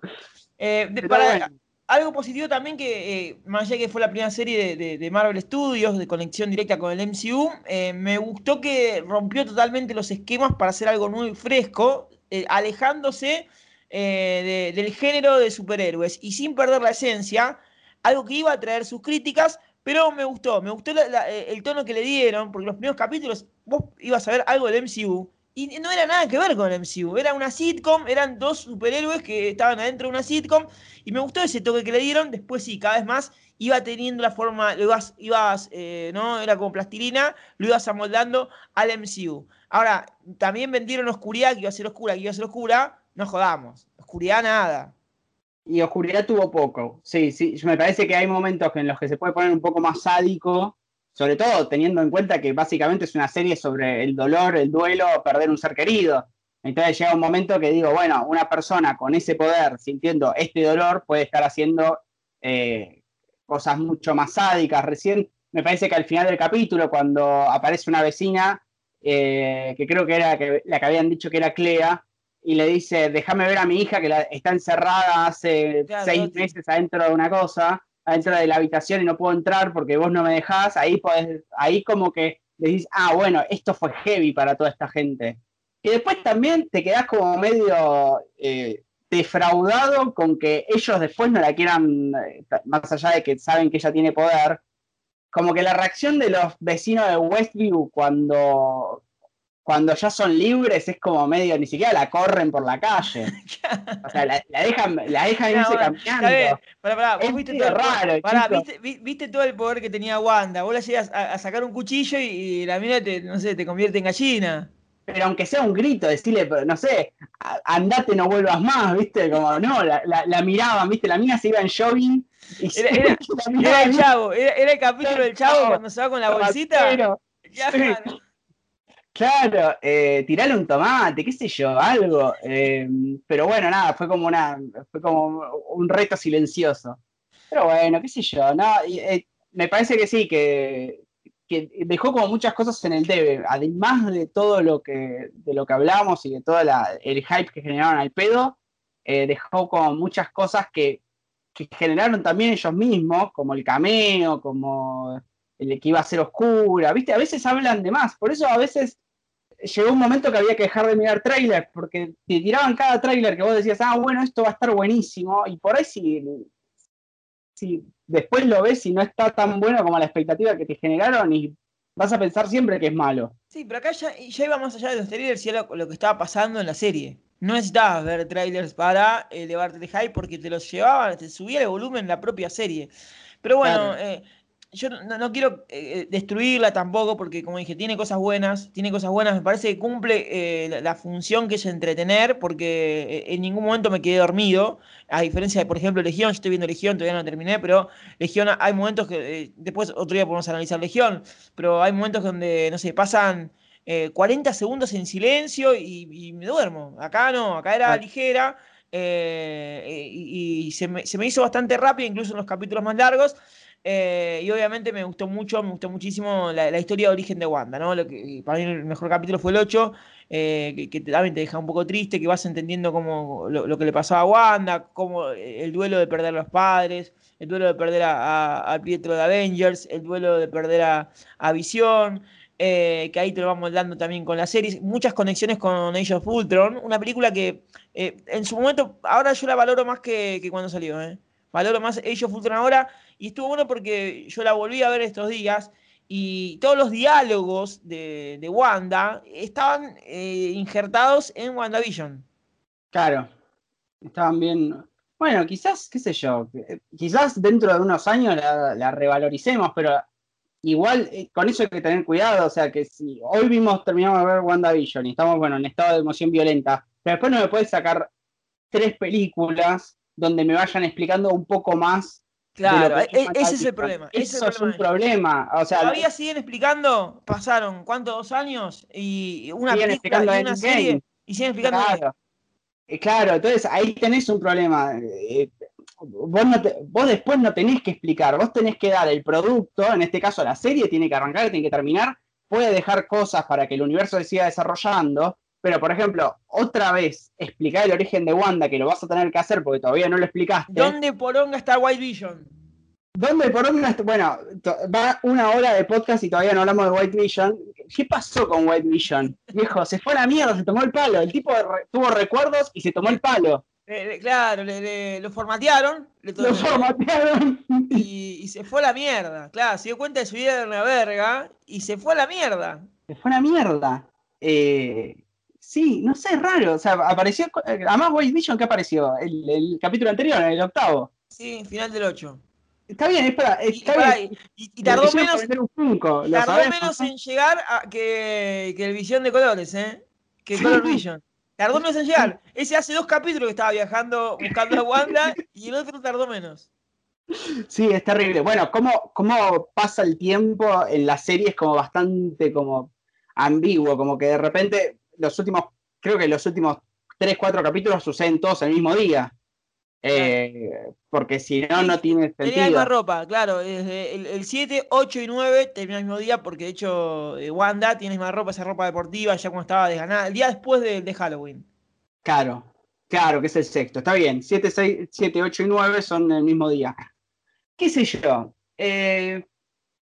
S1: Eh, para, algo positivo también que, eh, más allá que fue la primera serie de, Marvel Studios, de conexión directa con el MCU, eh, me gustó que rompió totalmente los esquemas para hacer algo nuevo y fresco, eh, alejándose del género de superhéroes y sin perder la esencia, algo que iba a traer sus críticas, pero me gustó, me gustó el tono que le dieron, porque los primeros capítulos vos ibas a ver algo del MCU y no era nada que ver con el MCU, era una sitcom, eran dos superhéroes que estaban adentro de una sitcom, y me gustó ese toque que le dieron, después sí, cada vez más iba teniendo la forma, lo ibas, ibas eh, ¿no? Era como plastilina, lo ibas amoldando al MCU. Ahora, también vendieron oscuridad, que iba a ser oscura, que iba a ser oscura, no jodamos, oscuridad nada.
S2: Y oscuridad tuvo poco, sí, sí, me parece que hay momentos en los que se puede poner un poco más sádico, sobre todo teniendo en cuenta que básicamente es una serie sobre el dolor, el duelo, perder un ser querido. Entonces llega un momento que digo, bueno, una persona con ese poder, sintiendo este dolor, puede estar haciendo eh, cosas mucho más sádicas. Recién me parece que al final del capítulo, cuando aparece una vecina, eh, que creo que era la que habían dicho que era Clea, y le dice, déjame ver a mi hija que está encerrada hace seis meses adentro de una cosa, adentro de la habitación y no puedo entrar porque vos no me dejás, ahí, podés, ahí como que decís, ah, bueno, esto fue heavy para toda esta gente. Y después también te quedás como medio eh, defraudado con que ellos después no la quieran, eh, más allá de que saben que ella tiene poder, como que la reacción de los vecinos de Westview cuando cuando ya son libres es como medio, ni siquiera la corren por la calle. o sea, la, dejan, la dejan irse caminando.
S1: Pará, pará, vos viste todo, raro, viste, todo el poder que tenía Wanda. Vos la llegas a, sacar un cuchillo y, la mina te, no sé, te convierte en gallina.
S2: Pero aunque sea un grito, decirle, no sé, andate, no vuelvas más, ¿viste? Como, no, la, la, miraban, ¿viste? La mina se iba en jogging. Y
S1: era, era, el chavo, era, el capítulo del chavo cuando se va con la bolsita.
S2: Claro, eh, tirarle un tomate, qué sé yo, algo. Eh, pero bueno, nada, fue como una, fue como un reto silencioso. Pero bueno, qué sé yo, no, eh, me parece que sí, que, dejó como muchas cosas en el debe, además de todo lo que, de lo que hablamos y de todo el hype que generaron al pedo, dejó como muchas cosas que, que generaron también ellos mismos, como el cameo, como el que iba a ser oscura, ¿viste? A veces hablan de más, por eso a veces llegó un momento que había que dejar de mirar trailers, porque te tiraban cada trailer que vos decías, ah, bueno, esto va a estar buenísimo, y por ahí si, si después lo ves y no está tan bueno como la expectativa que te generaron, y vas a pensar siempre que es malo.
S1: Sí, pero acá ya, iba más allá de los trailers y lo, lo que estaba pasando en la serie. No necesitabas ver trailers para elevarte de hype porque te los llevaban, te subía el volumen la propia serie. Pero bueno, eh, yo no, quiero eh, destruirla tampoco, porque como dije, tiene cosas buenas, tiene cosas buenas, me parece que cumple eh, la, función que es entretener, porque eh, en ningún momento me quedé dormido, a diferencia de, por ejemplo, Legión, yo estoy viendo Legión, todavía no terminé, pero Legión hay momentos que, después otro día podemos analizar Legión, pero hay momentos donde, no sé, pasan 40 segundos en silencio y, me duermo, acá no, acá era ligera. y, se, me, se me hizo bastante rápido, incluso en los capítulos más largos, eh, y obviamente me gustó mucho, me gustó muchísimo la, historia de origen de Wanda, ¿no? Lo que, para mí el mejor capítulo fue el 8, eh, que, también te deja un poco triste, que vas entendiendo cómo, lo, que le pasaba a Wanda, cómo el duelo de perder a los padres, el duelo de perder a, Pietro de Avengers, el duelo de perder a, a Visión. Eh, que ahí te lo vamos dando también con la serie, muchas conexiones con Age of Ultron, una película que en su momento, ahora yo la valoro más que, cuando salió, valoro más Age of Ultron ahora, y estuvo bueno porque yo la volví a ver estos días y todos los diálogos de, Wanda estaban eh, injertados en WandaVision.
S2: Claro, estaban bien. Bueno, quizás, qué sé yo, quizás dentro de unos años la, revaloricemos, pero igual eh, con eso hay que tener cuidado. O sea, que si hoy vimos, terminamos de ver WandaVision y estamos, bueno, en estado de emoción violenta, pero después no me puedes sacar tres películas donde me vayan explicando un poco más
S1: Claro, e, ese es el problema.
S2: Eso es, un problema. O sea,
S1: Todavía siguen explicando, pasaron, ¿cuántos? ¿Dos años? Y una película y una serie. Y siguen explicando.
S2: Claro. Eh, claro, entonces ahí tenés un problema. Eh, vos, vos, después no tenés que explicar, vos tenés que dar el producto, en este caso la serie tiene que arrancar, tiene que terminar, puede dejar cosas para que el universo se siga desarrollando, pero, por ejemplo, otra vez explicar el origen de Wanda, que lo vas a tener que hacer porque todavía no lo explicaste.
S1: ¿Dónde poronga está White Vision?
S2: ¿Dónde poronga está? Bueno, va una hora de podcast y todavía no hablamos de White Vision. ¿Qué pasó con White Vision? Viejo, se fue a la mierda, se tomó el palo. El tipo tuvo recuerdos y se tomó el palo.
S1: claro, lo formatearon.
S2: lo formatearon.
S1: Y, se fue a la mierda. Claro, se dio cuenta de su vida de una verga y se fue a la mierda.
S2: Se fue a la mierda. Eh, Sí, no sé, raro. O sea, apareció. Eh, además, White Vision, ¿qué apareció? El, capítulo anterior, el octavo.
S1: Sí, final del 8.
S2: Está bien, espera.
S1: Está y, bien. Y, tardó menos, tardó menos en llegar a que, que, el Visión de colores, ¿eh? Que Color Vision. Tardó menos en llegar. Ese hace dos capítulos que estaba viajando buscando a Wanda y el otro tardó menos.
S2: Sí, es terrible. Bueno, cómo, cómo pasa el tiempo en la serie es como bastante como ambiguo, como que de repente los últimos, creo que los últimos 3, 4 capítulos suceden todos el mismo día. Eh, porque si no, no tiene sentido.
S1: Tenía la misma ropa, claro. el, 7, 8 y 9 termina el mismo día porque de hecho eh, Wanda tiene más ropa, esa ropa deportiva, ya cuando estaba desganada, el día después de, Halloween.
S2: Claro, claro, que es el sexto. Está bien, 7, 6, 7, 8 y 9 son el mismo día. ¿Qué sé yo? Eh,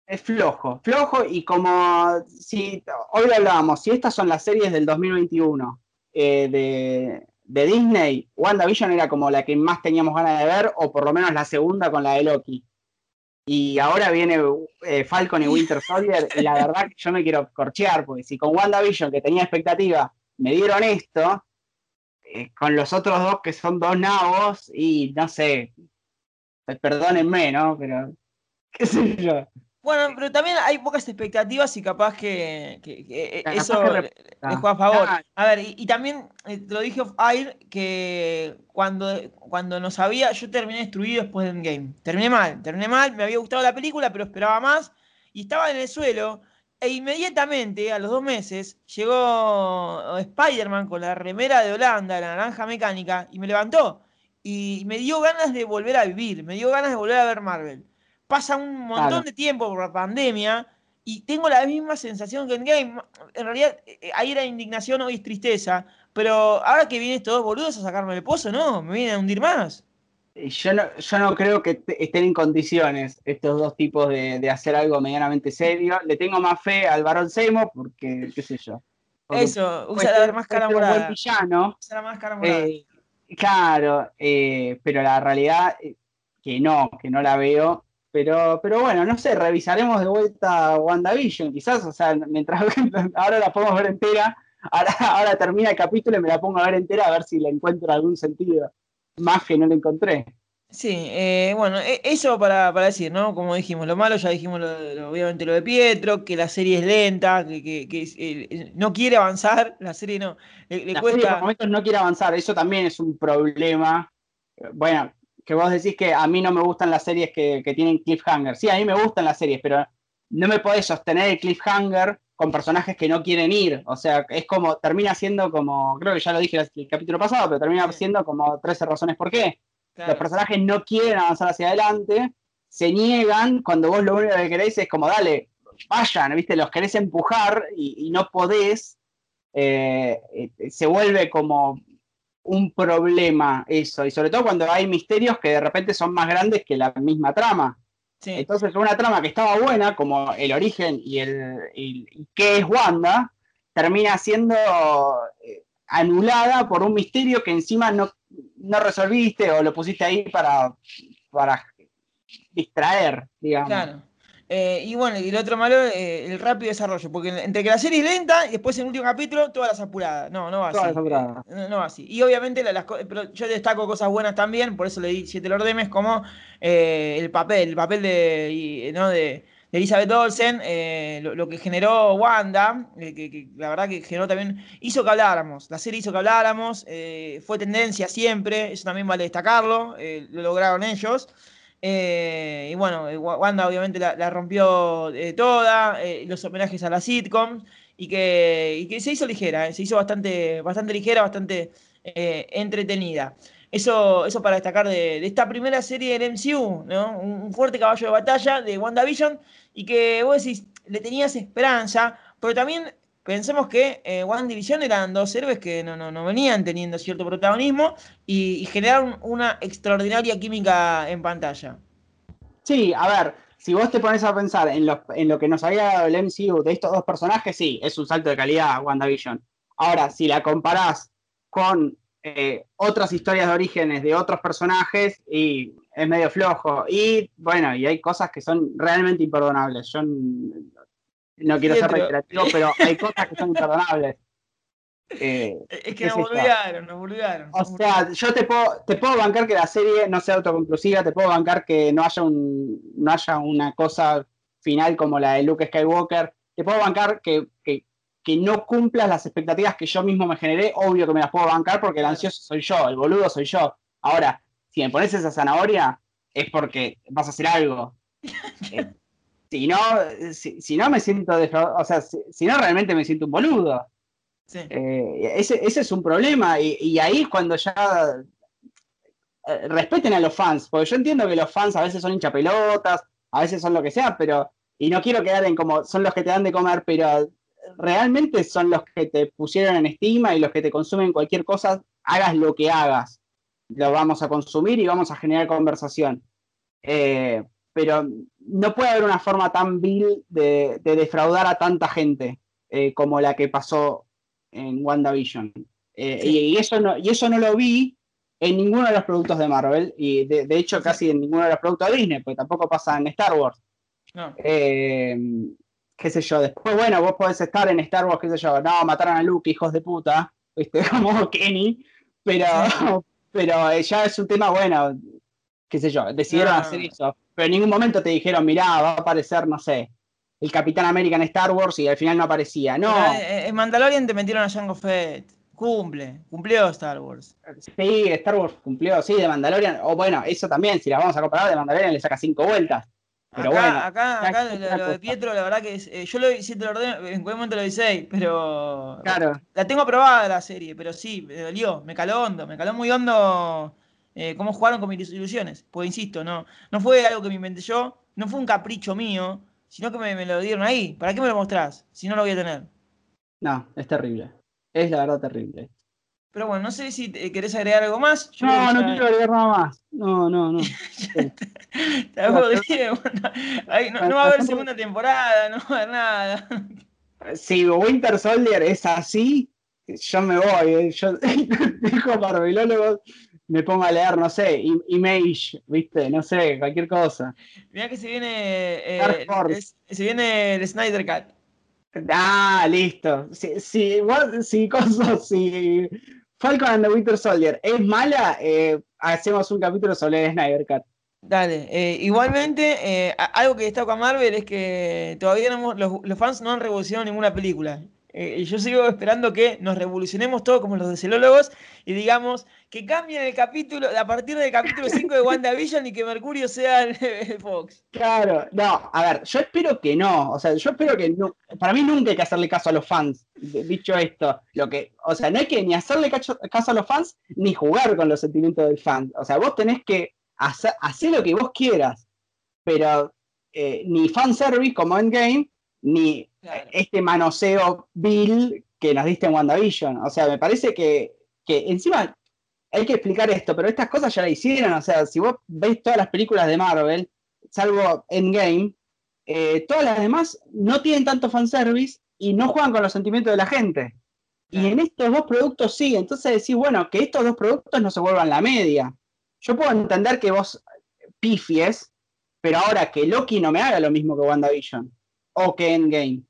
S2: es flojo, flojo y como si hoy hablábamos, si estas son las series del 2021 eh, de, de, Disney, WandaVision era como la que más teníamos ganas de ver, o por lo menos la segunda con la de Loki. y ahora viene eh, Falcon y Winter Soldier, y la verdad que yo me quiero corchear, porque si con WandaVision, que tenía expectativa, me dieron esto, eh, con los otros dos que son dos nabos, y no sé, perdónenme, ¿no? Pero, qué sé yo.
S1: Bueno, pero también hay pocas expectativas y capaz que, eh, eso le, juega a favor. A ver, y, también te lo dije off air que cuando, cuando no sabía, yo terminé destruido después de Endgame. Terminé mal, terminé mal, me había gustado la película, pero esperaba más. Y estaba en el suelo. E inmediatamente, a los dos meses, llegó Spider-Man con la remera de Holanda, la naranja mecánica, y me levantó. Y me dio ganas de volver a vivir, me dio ganas de volver a ver Marvel pasa un montón de tiempo por la pandemia y tengo la misma sensación que en Game. En realidad, eh, ahí era indignación, hoy es tristeza. Pero ahora que vienen estos dos boludos a sacarme el pozo, no, me vienen a hundir más.
S2: Yo no, yo no creo que estén en condiciones estos dos tipos de, hacer algo medianamente serio. Le tengo más fe al varón Seymour porque, qué sé yo.
S1: Eso, usa la máscara morada.
S2: Usa la máscara morada. Eh, claro, eh, pero la realidad que no, que no la veo pero, pero bueno, no sé, revisaremos de vuelta WandaVision, quizás, o sea, mientras ahora la podemos ver entera, ahora, ahora termina el capítulo y me la pongo a ver entera a ver si le encuentro algún sentido, más que no le encontré.
S1: Sí, eh, bueno, e, eso para, decir, ¿no? Como dijimos, lo malo ya dijimos obviamente lo de Pietro, que la serie es lenta, que, que, no quiere avanzar, la serie no,
S2: le, la cuesta... Serie por momentos no quiere avanzar, eso también es un problema. Bueno, que vos decís que a mí no me gustan las series que, tienen cliffhanger. Sí, a mí me gustan las series, pero no me podés sostener el cliffhanger con personajes que no quieren ir. O sea, es como, termina siendo como, creo que ya lo dije el capítulo pasado, pero termina siendo como 13 razones por qué. Los personajes no quieren avanzar hacia adelante, se niegan cuando vos lo único que queréis es como, dale, vayan, ¿viste? Los querés empujar y, no podés. Eh, eh, se vuelve como un problema eso, y sobre todo cuando hay misterios que de repente son más grandes que la misma trama. Entonces, una trama que estaba buena, como el origen y el qué es Wanda, termina siendo eh, anulada por un misterio que encima no, no resolviste o lo pusiste ahí para, para distraer, digamos. Claro.
S1: Eh, y bueno, y el otro malo, eh, el rápido desarrollo, porque entre que la serie es lenta y después en el último capítulo, todas las apuradas. No, no va así. Eh, no, va así. Y obviamente las, pero yo destaco cosas buenas también, por eso le di siete lordemes, como el papel, el papel de, ¿no? de, Elizabeth Olsen, lo, que generó Wanda, que, la verdad que generó también, hizo que habláramos, la serie hizo que habláramos, fue tendencia siempre, eso también vale destacarlo, lo lograron ellos. Eh, y bueno, eh, Wanda obviamente la, rompió eh, toda, los homenajes a la sitcom, y que, que se hizo ligera, se hizo bastante, bastante ligera, bastante entretenida. Eso, eso para destacar de, esta primera serie del MCU, ¿no? Un, fuerte caballo de batalla de WandaVision, y que vos decís, le tenías esperanza, pero también Pensemos que eh, One Division eran dos héroes que no, no, venían teniendo cierto protagonismo y, generaron una extraordinaria química en pantalla.
S2: Sí, a ver, si vos te pones a pensar en lo, en lo que nos había dado el MCU de estos dos personajes, sí, es un salto de calidad WandaVision. Ahora, si la comparás con eh, otras historias de orígenes de otros personajes, y es medio flojo. Y bueno, y hay cosas que son realmente imperdonables. Yo no quiero ser reiterativo, pero hay cosas que son imperdonables.
S1: Eh, es que nos boludearon, nos boludearon.
S2: O sea, yo te puedo, te puedo bancar que la serie no sea autoconclusiva, te puedo bancar que no haya, un, no haya una cosa final como la de Luke Skywalker, te puedo bancar que, que, no cumplas las expectativas que yo mismo me generé, obvio que me las puedo bancar porque el ansioso soy yo, el boludo soy yo. Ahora, si me pones esa zanahoria, es porque vas a hacer algo. Eh, si no, si, no me siento o sea, si, no realmente me siento un boludo. Eh, ese, es un problema y, ahí es cuando ya eh, respeten a los fans, porque yo entiendo que los fans a veces son hinchapelotas, a veces son lo que sea, pero, y no quiero quedar en como son los que te dan de comer, pero realmente son los que te pusieron en estima y los que te consumen cualquier cosa, hagas lo que hagas, lo vamos a consumir y vamos a generar conversación. Eh, pero no puede haber una forma tan vil de, defraudar a tanta gente eh, como la que pasó en WandaVision. Eh, y, eso no, y eso no lo vi en ninguno de los productos de Marvel y de, hecho casi en ninguno de los productos de Disney, porque tampoco pasa en Star Wars. No. Eh, qué sé yo, después, bueno, vos podés estar en Star Wars, qué sé yo, no, mataron a Luke, hijos de puta, ¿viste? como Kenny, pero, pero ya es un tema, bueno, qué sé yo, decidieron hacer eso, pero en ningún momento te dijeron, mirá, va a aparecer, no sé, el Capitán América en Star Wars y al final no aparecía, no.
S1: En Mandalorian te metieron a Jango Fett. Cumple, cumplió Star Wars.
S2: Sí, Star Wars cumplió, sí, de Mandalorian. O bueno, eso también, si la vamos a comparar, de Mandalorian le saca cinco vueltas. Pero
S1: acá,
S2: bueno,
S1: acá, acá lo, de Pietro, la verdad que es, eh, yo lo siete lo ordeno, en cualquier momento lo seis, pero
S2: claro.
S1: la tengo aprobada la serie, pero sí, me dolió, me caló hondo, me caló muy hondo eh, cómo jugaron con mis ilusiones. Pues insisto, no, no fue algo que me inventé yo, no fue un capricho mío, sino que me, me lo dieron ahí. ¿Para qué me lo mostrás si no lo voy a tener?
S2: No, es terrible. Es la verdad terrible.
S1: Pero bueno, no sé si querés agregar algo más.
S2: no, no quiero agregar nada más. No, no, no.
S1: no, va a haber segunda temporada, no va a haber nada.
S2: Si Winter Soldier es así, yo me voy. Eh. Yo dijo Marvelólogos, me pongo a leer, no sé, Image, viste, no sé, cualquier cosa.
S1: Mira que se viene, eh, se viene el Snyder Cut.
S2: Ah, listo. Si, si, si, si Falcon and the Winter Soldier es mala, eh, hacemos un capítulo sobre el Snyder Cut.
S1: Dale, eh, igualmente, eh, algo que destaca Marvel es que todavía no los, los, fans no han revolucionado ninguna película. Eh, yo sigo esperando que nos revolucionemos todos como los decelólogos y digamos que cambien el capítulo, a partir del capítulo 5 de WandaVision y que Mercurio sea el, Fox.
S2: Claro, no, a ver, yo espero que no, o sea, yo espero que no, para mí nunca hay que hacerle caso a los fans, dicho esto, lo que, o sea, no hay que ni hacerle caso, a los fans ni jugar con los sentimientos del fan, o sea, vos tenés que hacer, lo que vos quieras, pero eh, ni fanservice como Endgame, ni este manoseo Bill que nos diste en WandaVision. O sea, me parece que, encima hay que explicar esto, pero estas cosas ya la hicieron. O sea, si vos veis todas las películas de Marvel, salvo Endgame, eh, todas las demás no tienen tanto fanservice y no juegan con los sentimientos de la gente. Y en estos dos productos sí, entonces decís, bueno, que estos dos productos no se vuelvan la media. Yo puedo entender que vos pifies, pero ahora que Loki no me haga lo mismo que WandaVision o que Endgame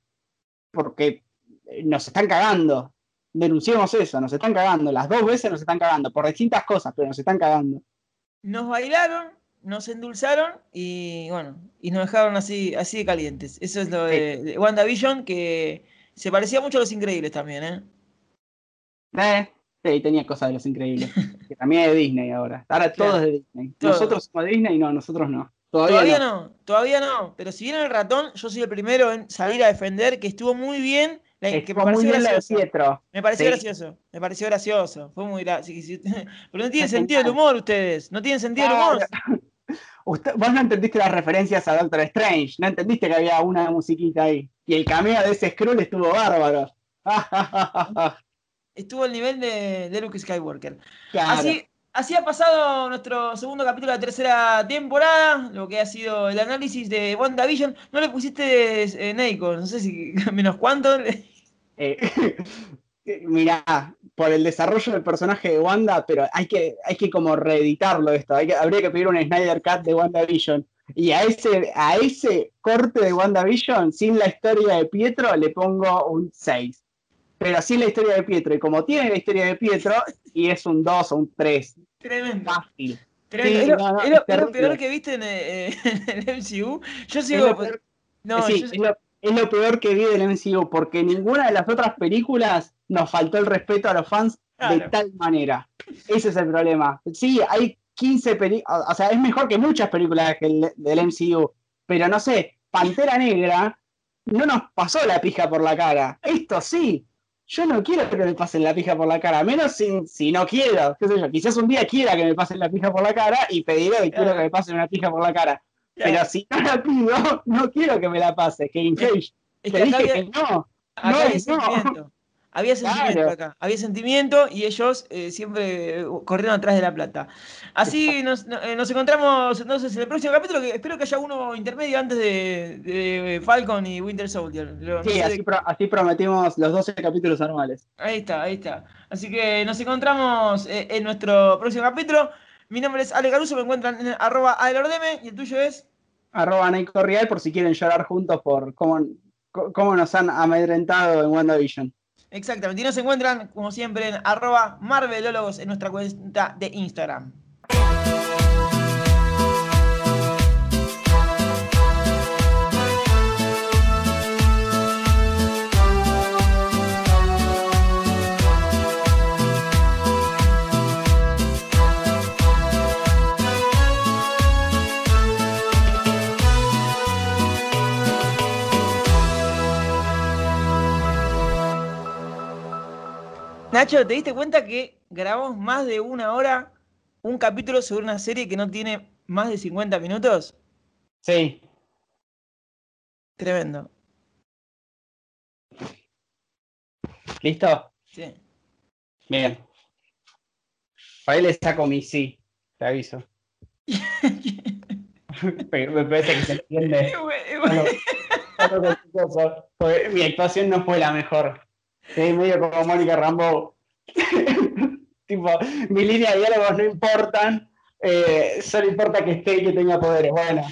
S2: porque eh, nos están cagando. Denunciemos eso, nos están cagando. Las dos veces nos están cagando, por distintas cosas, pero nos están cagando.
S1: Nos bailaron, nos endulzaron y bueno, y nos dejaron así, así de calientes. Eso es lo de, WandaVision, que se parecía mucho a Los Increíbles también, ¿eh?
S2: Eh, sí, tenía cosas de Los Increíbles. que también es de Disney ahora. Ahora todo es de Disney. Nosotros somos de Disney, no, nosotros no.
S1: Todavía, no. todavía no. Pero si viene el ratón, yo soy el primero en salir a defender que estuvo muy bien. que me pareció gracioso. Me pareció gracioso. Me pareció gracioso. Fue muy gracioso. Pero no tienen sentido el humor ustedes. No tienen sentido el humor.
S2: vos no entendiste las referencias a Doctor Strange. No entendiste que había una musiquita ahí. Y el cameo de ese Skrull estuvo bárbaro.
S1: estuvo al nivel de, de Luke Skywalker. Así, Así ha pasado nuestro segundo capítulo de la tercera temporada, lo que ha sido el análisis de WandaVision. No le pusiste eh, Neiko, no sé si menos cuánto.
S2: Eh, Mira, por el desarrollo del personaje de Wanda, pero hay que, hay que como reeditarlo esto. Habría que pedir un Snyder Cut de WandaVision. Y a ese, a ese corte de WandaVision, sin la historia de Pietro, le pongo un 6. Pero sin la historia de Pietro. Y como tiene la historia de Pietro, y es un 2 o un 3.
S1: Tremendo. Fácil. Tremendo. es, lo, peor que viste en, eh, el MCU. Yo sigo.
S2: Es lo, no, es, lo, peor que vi del MCU, porque ninguna de las otras películas nos faltó el respeto a los fans de tal manera. Ese es el problema. Sí, hay 15 películas. O sea, es mejor que muchas películas del MCU. Pero no sé, Pantera Negra no nos pasó la pija por la cara. Esto sí yo no quiero que me pasen la pija por la cara, menos si, si no quiero, qué sé yo, quizás un día quiera que me pasen la pija por la cara y pediré que quiero que me pasen una pija por la cara. Pero si no la pido, no quiero que me la pase, que Engage. Es que, dije que no.
S1: Acá, no, hay, sentimiento. Había sentimiento acá, había sentimiento y ellos eh, siempre corrieron atrás de la plata. Así nos, encontramos entonces en el próximo capítulo, que espero que haya uno intermedio antes de, Falcon y Winter Soldier.
S2: sí, así, prometimos los 12 capítulos anuales.
S1: Ahí está, ahí está. Así que nos encontramos en nuestro próximo capítulo. Mi nombre es Ale Caruso, me encuentran en arroba aelordeme y el tuyo es
S2: arroba Nico Real por si quieren llorar juntos por cómo, cómo nos han amedrentado en WandaVision.
S1: Exactamente, y nos encuentran como siempre en arroba marvelólogos en nuestra cuenta de Instagram. Nacho, ¿te diste cuenta que grabamos más de una hora un capítulo sobre una serie que no tiene más de 50 minutos?
S2: Sí.
S1: Tremendo.
S2: ¿Listo?
S1: Sí.
S2: Bien. Para él le saco mi sí, te aviso. me parece que se entiende. mi actuación no fue la mejor. Sí, medio como Mónica Rambo. tipo, mi línea de diálogos no importan, eh, solo importa que esté y que tenga poderes. Bueno.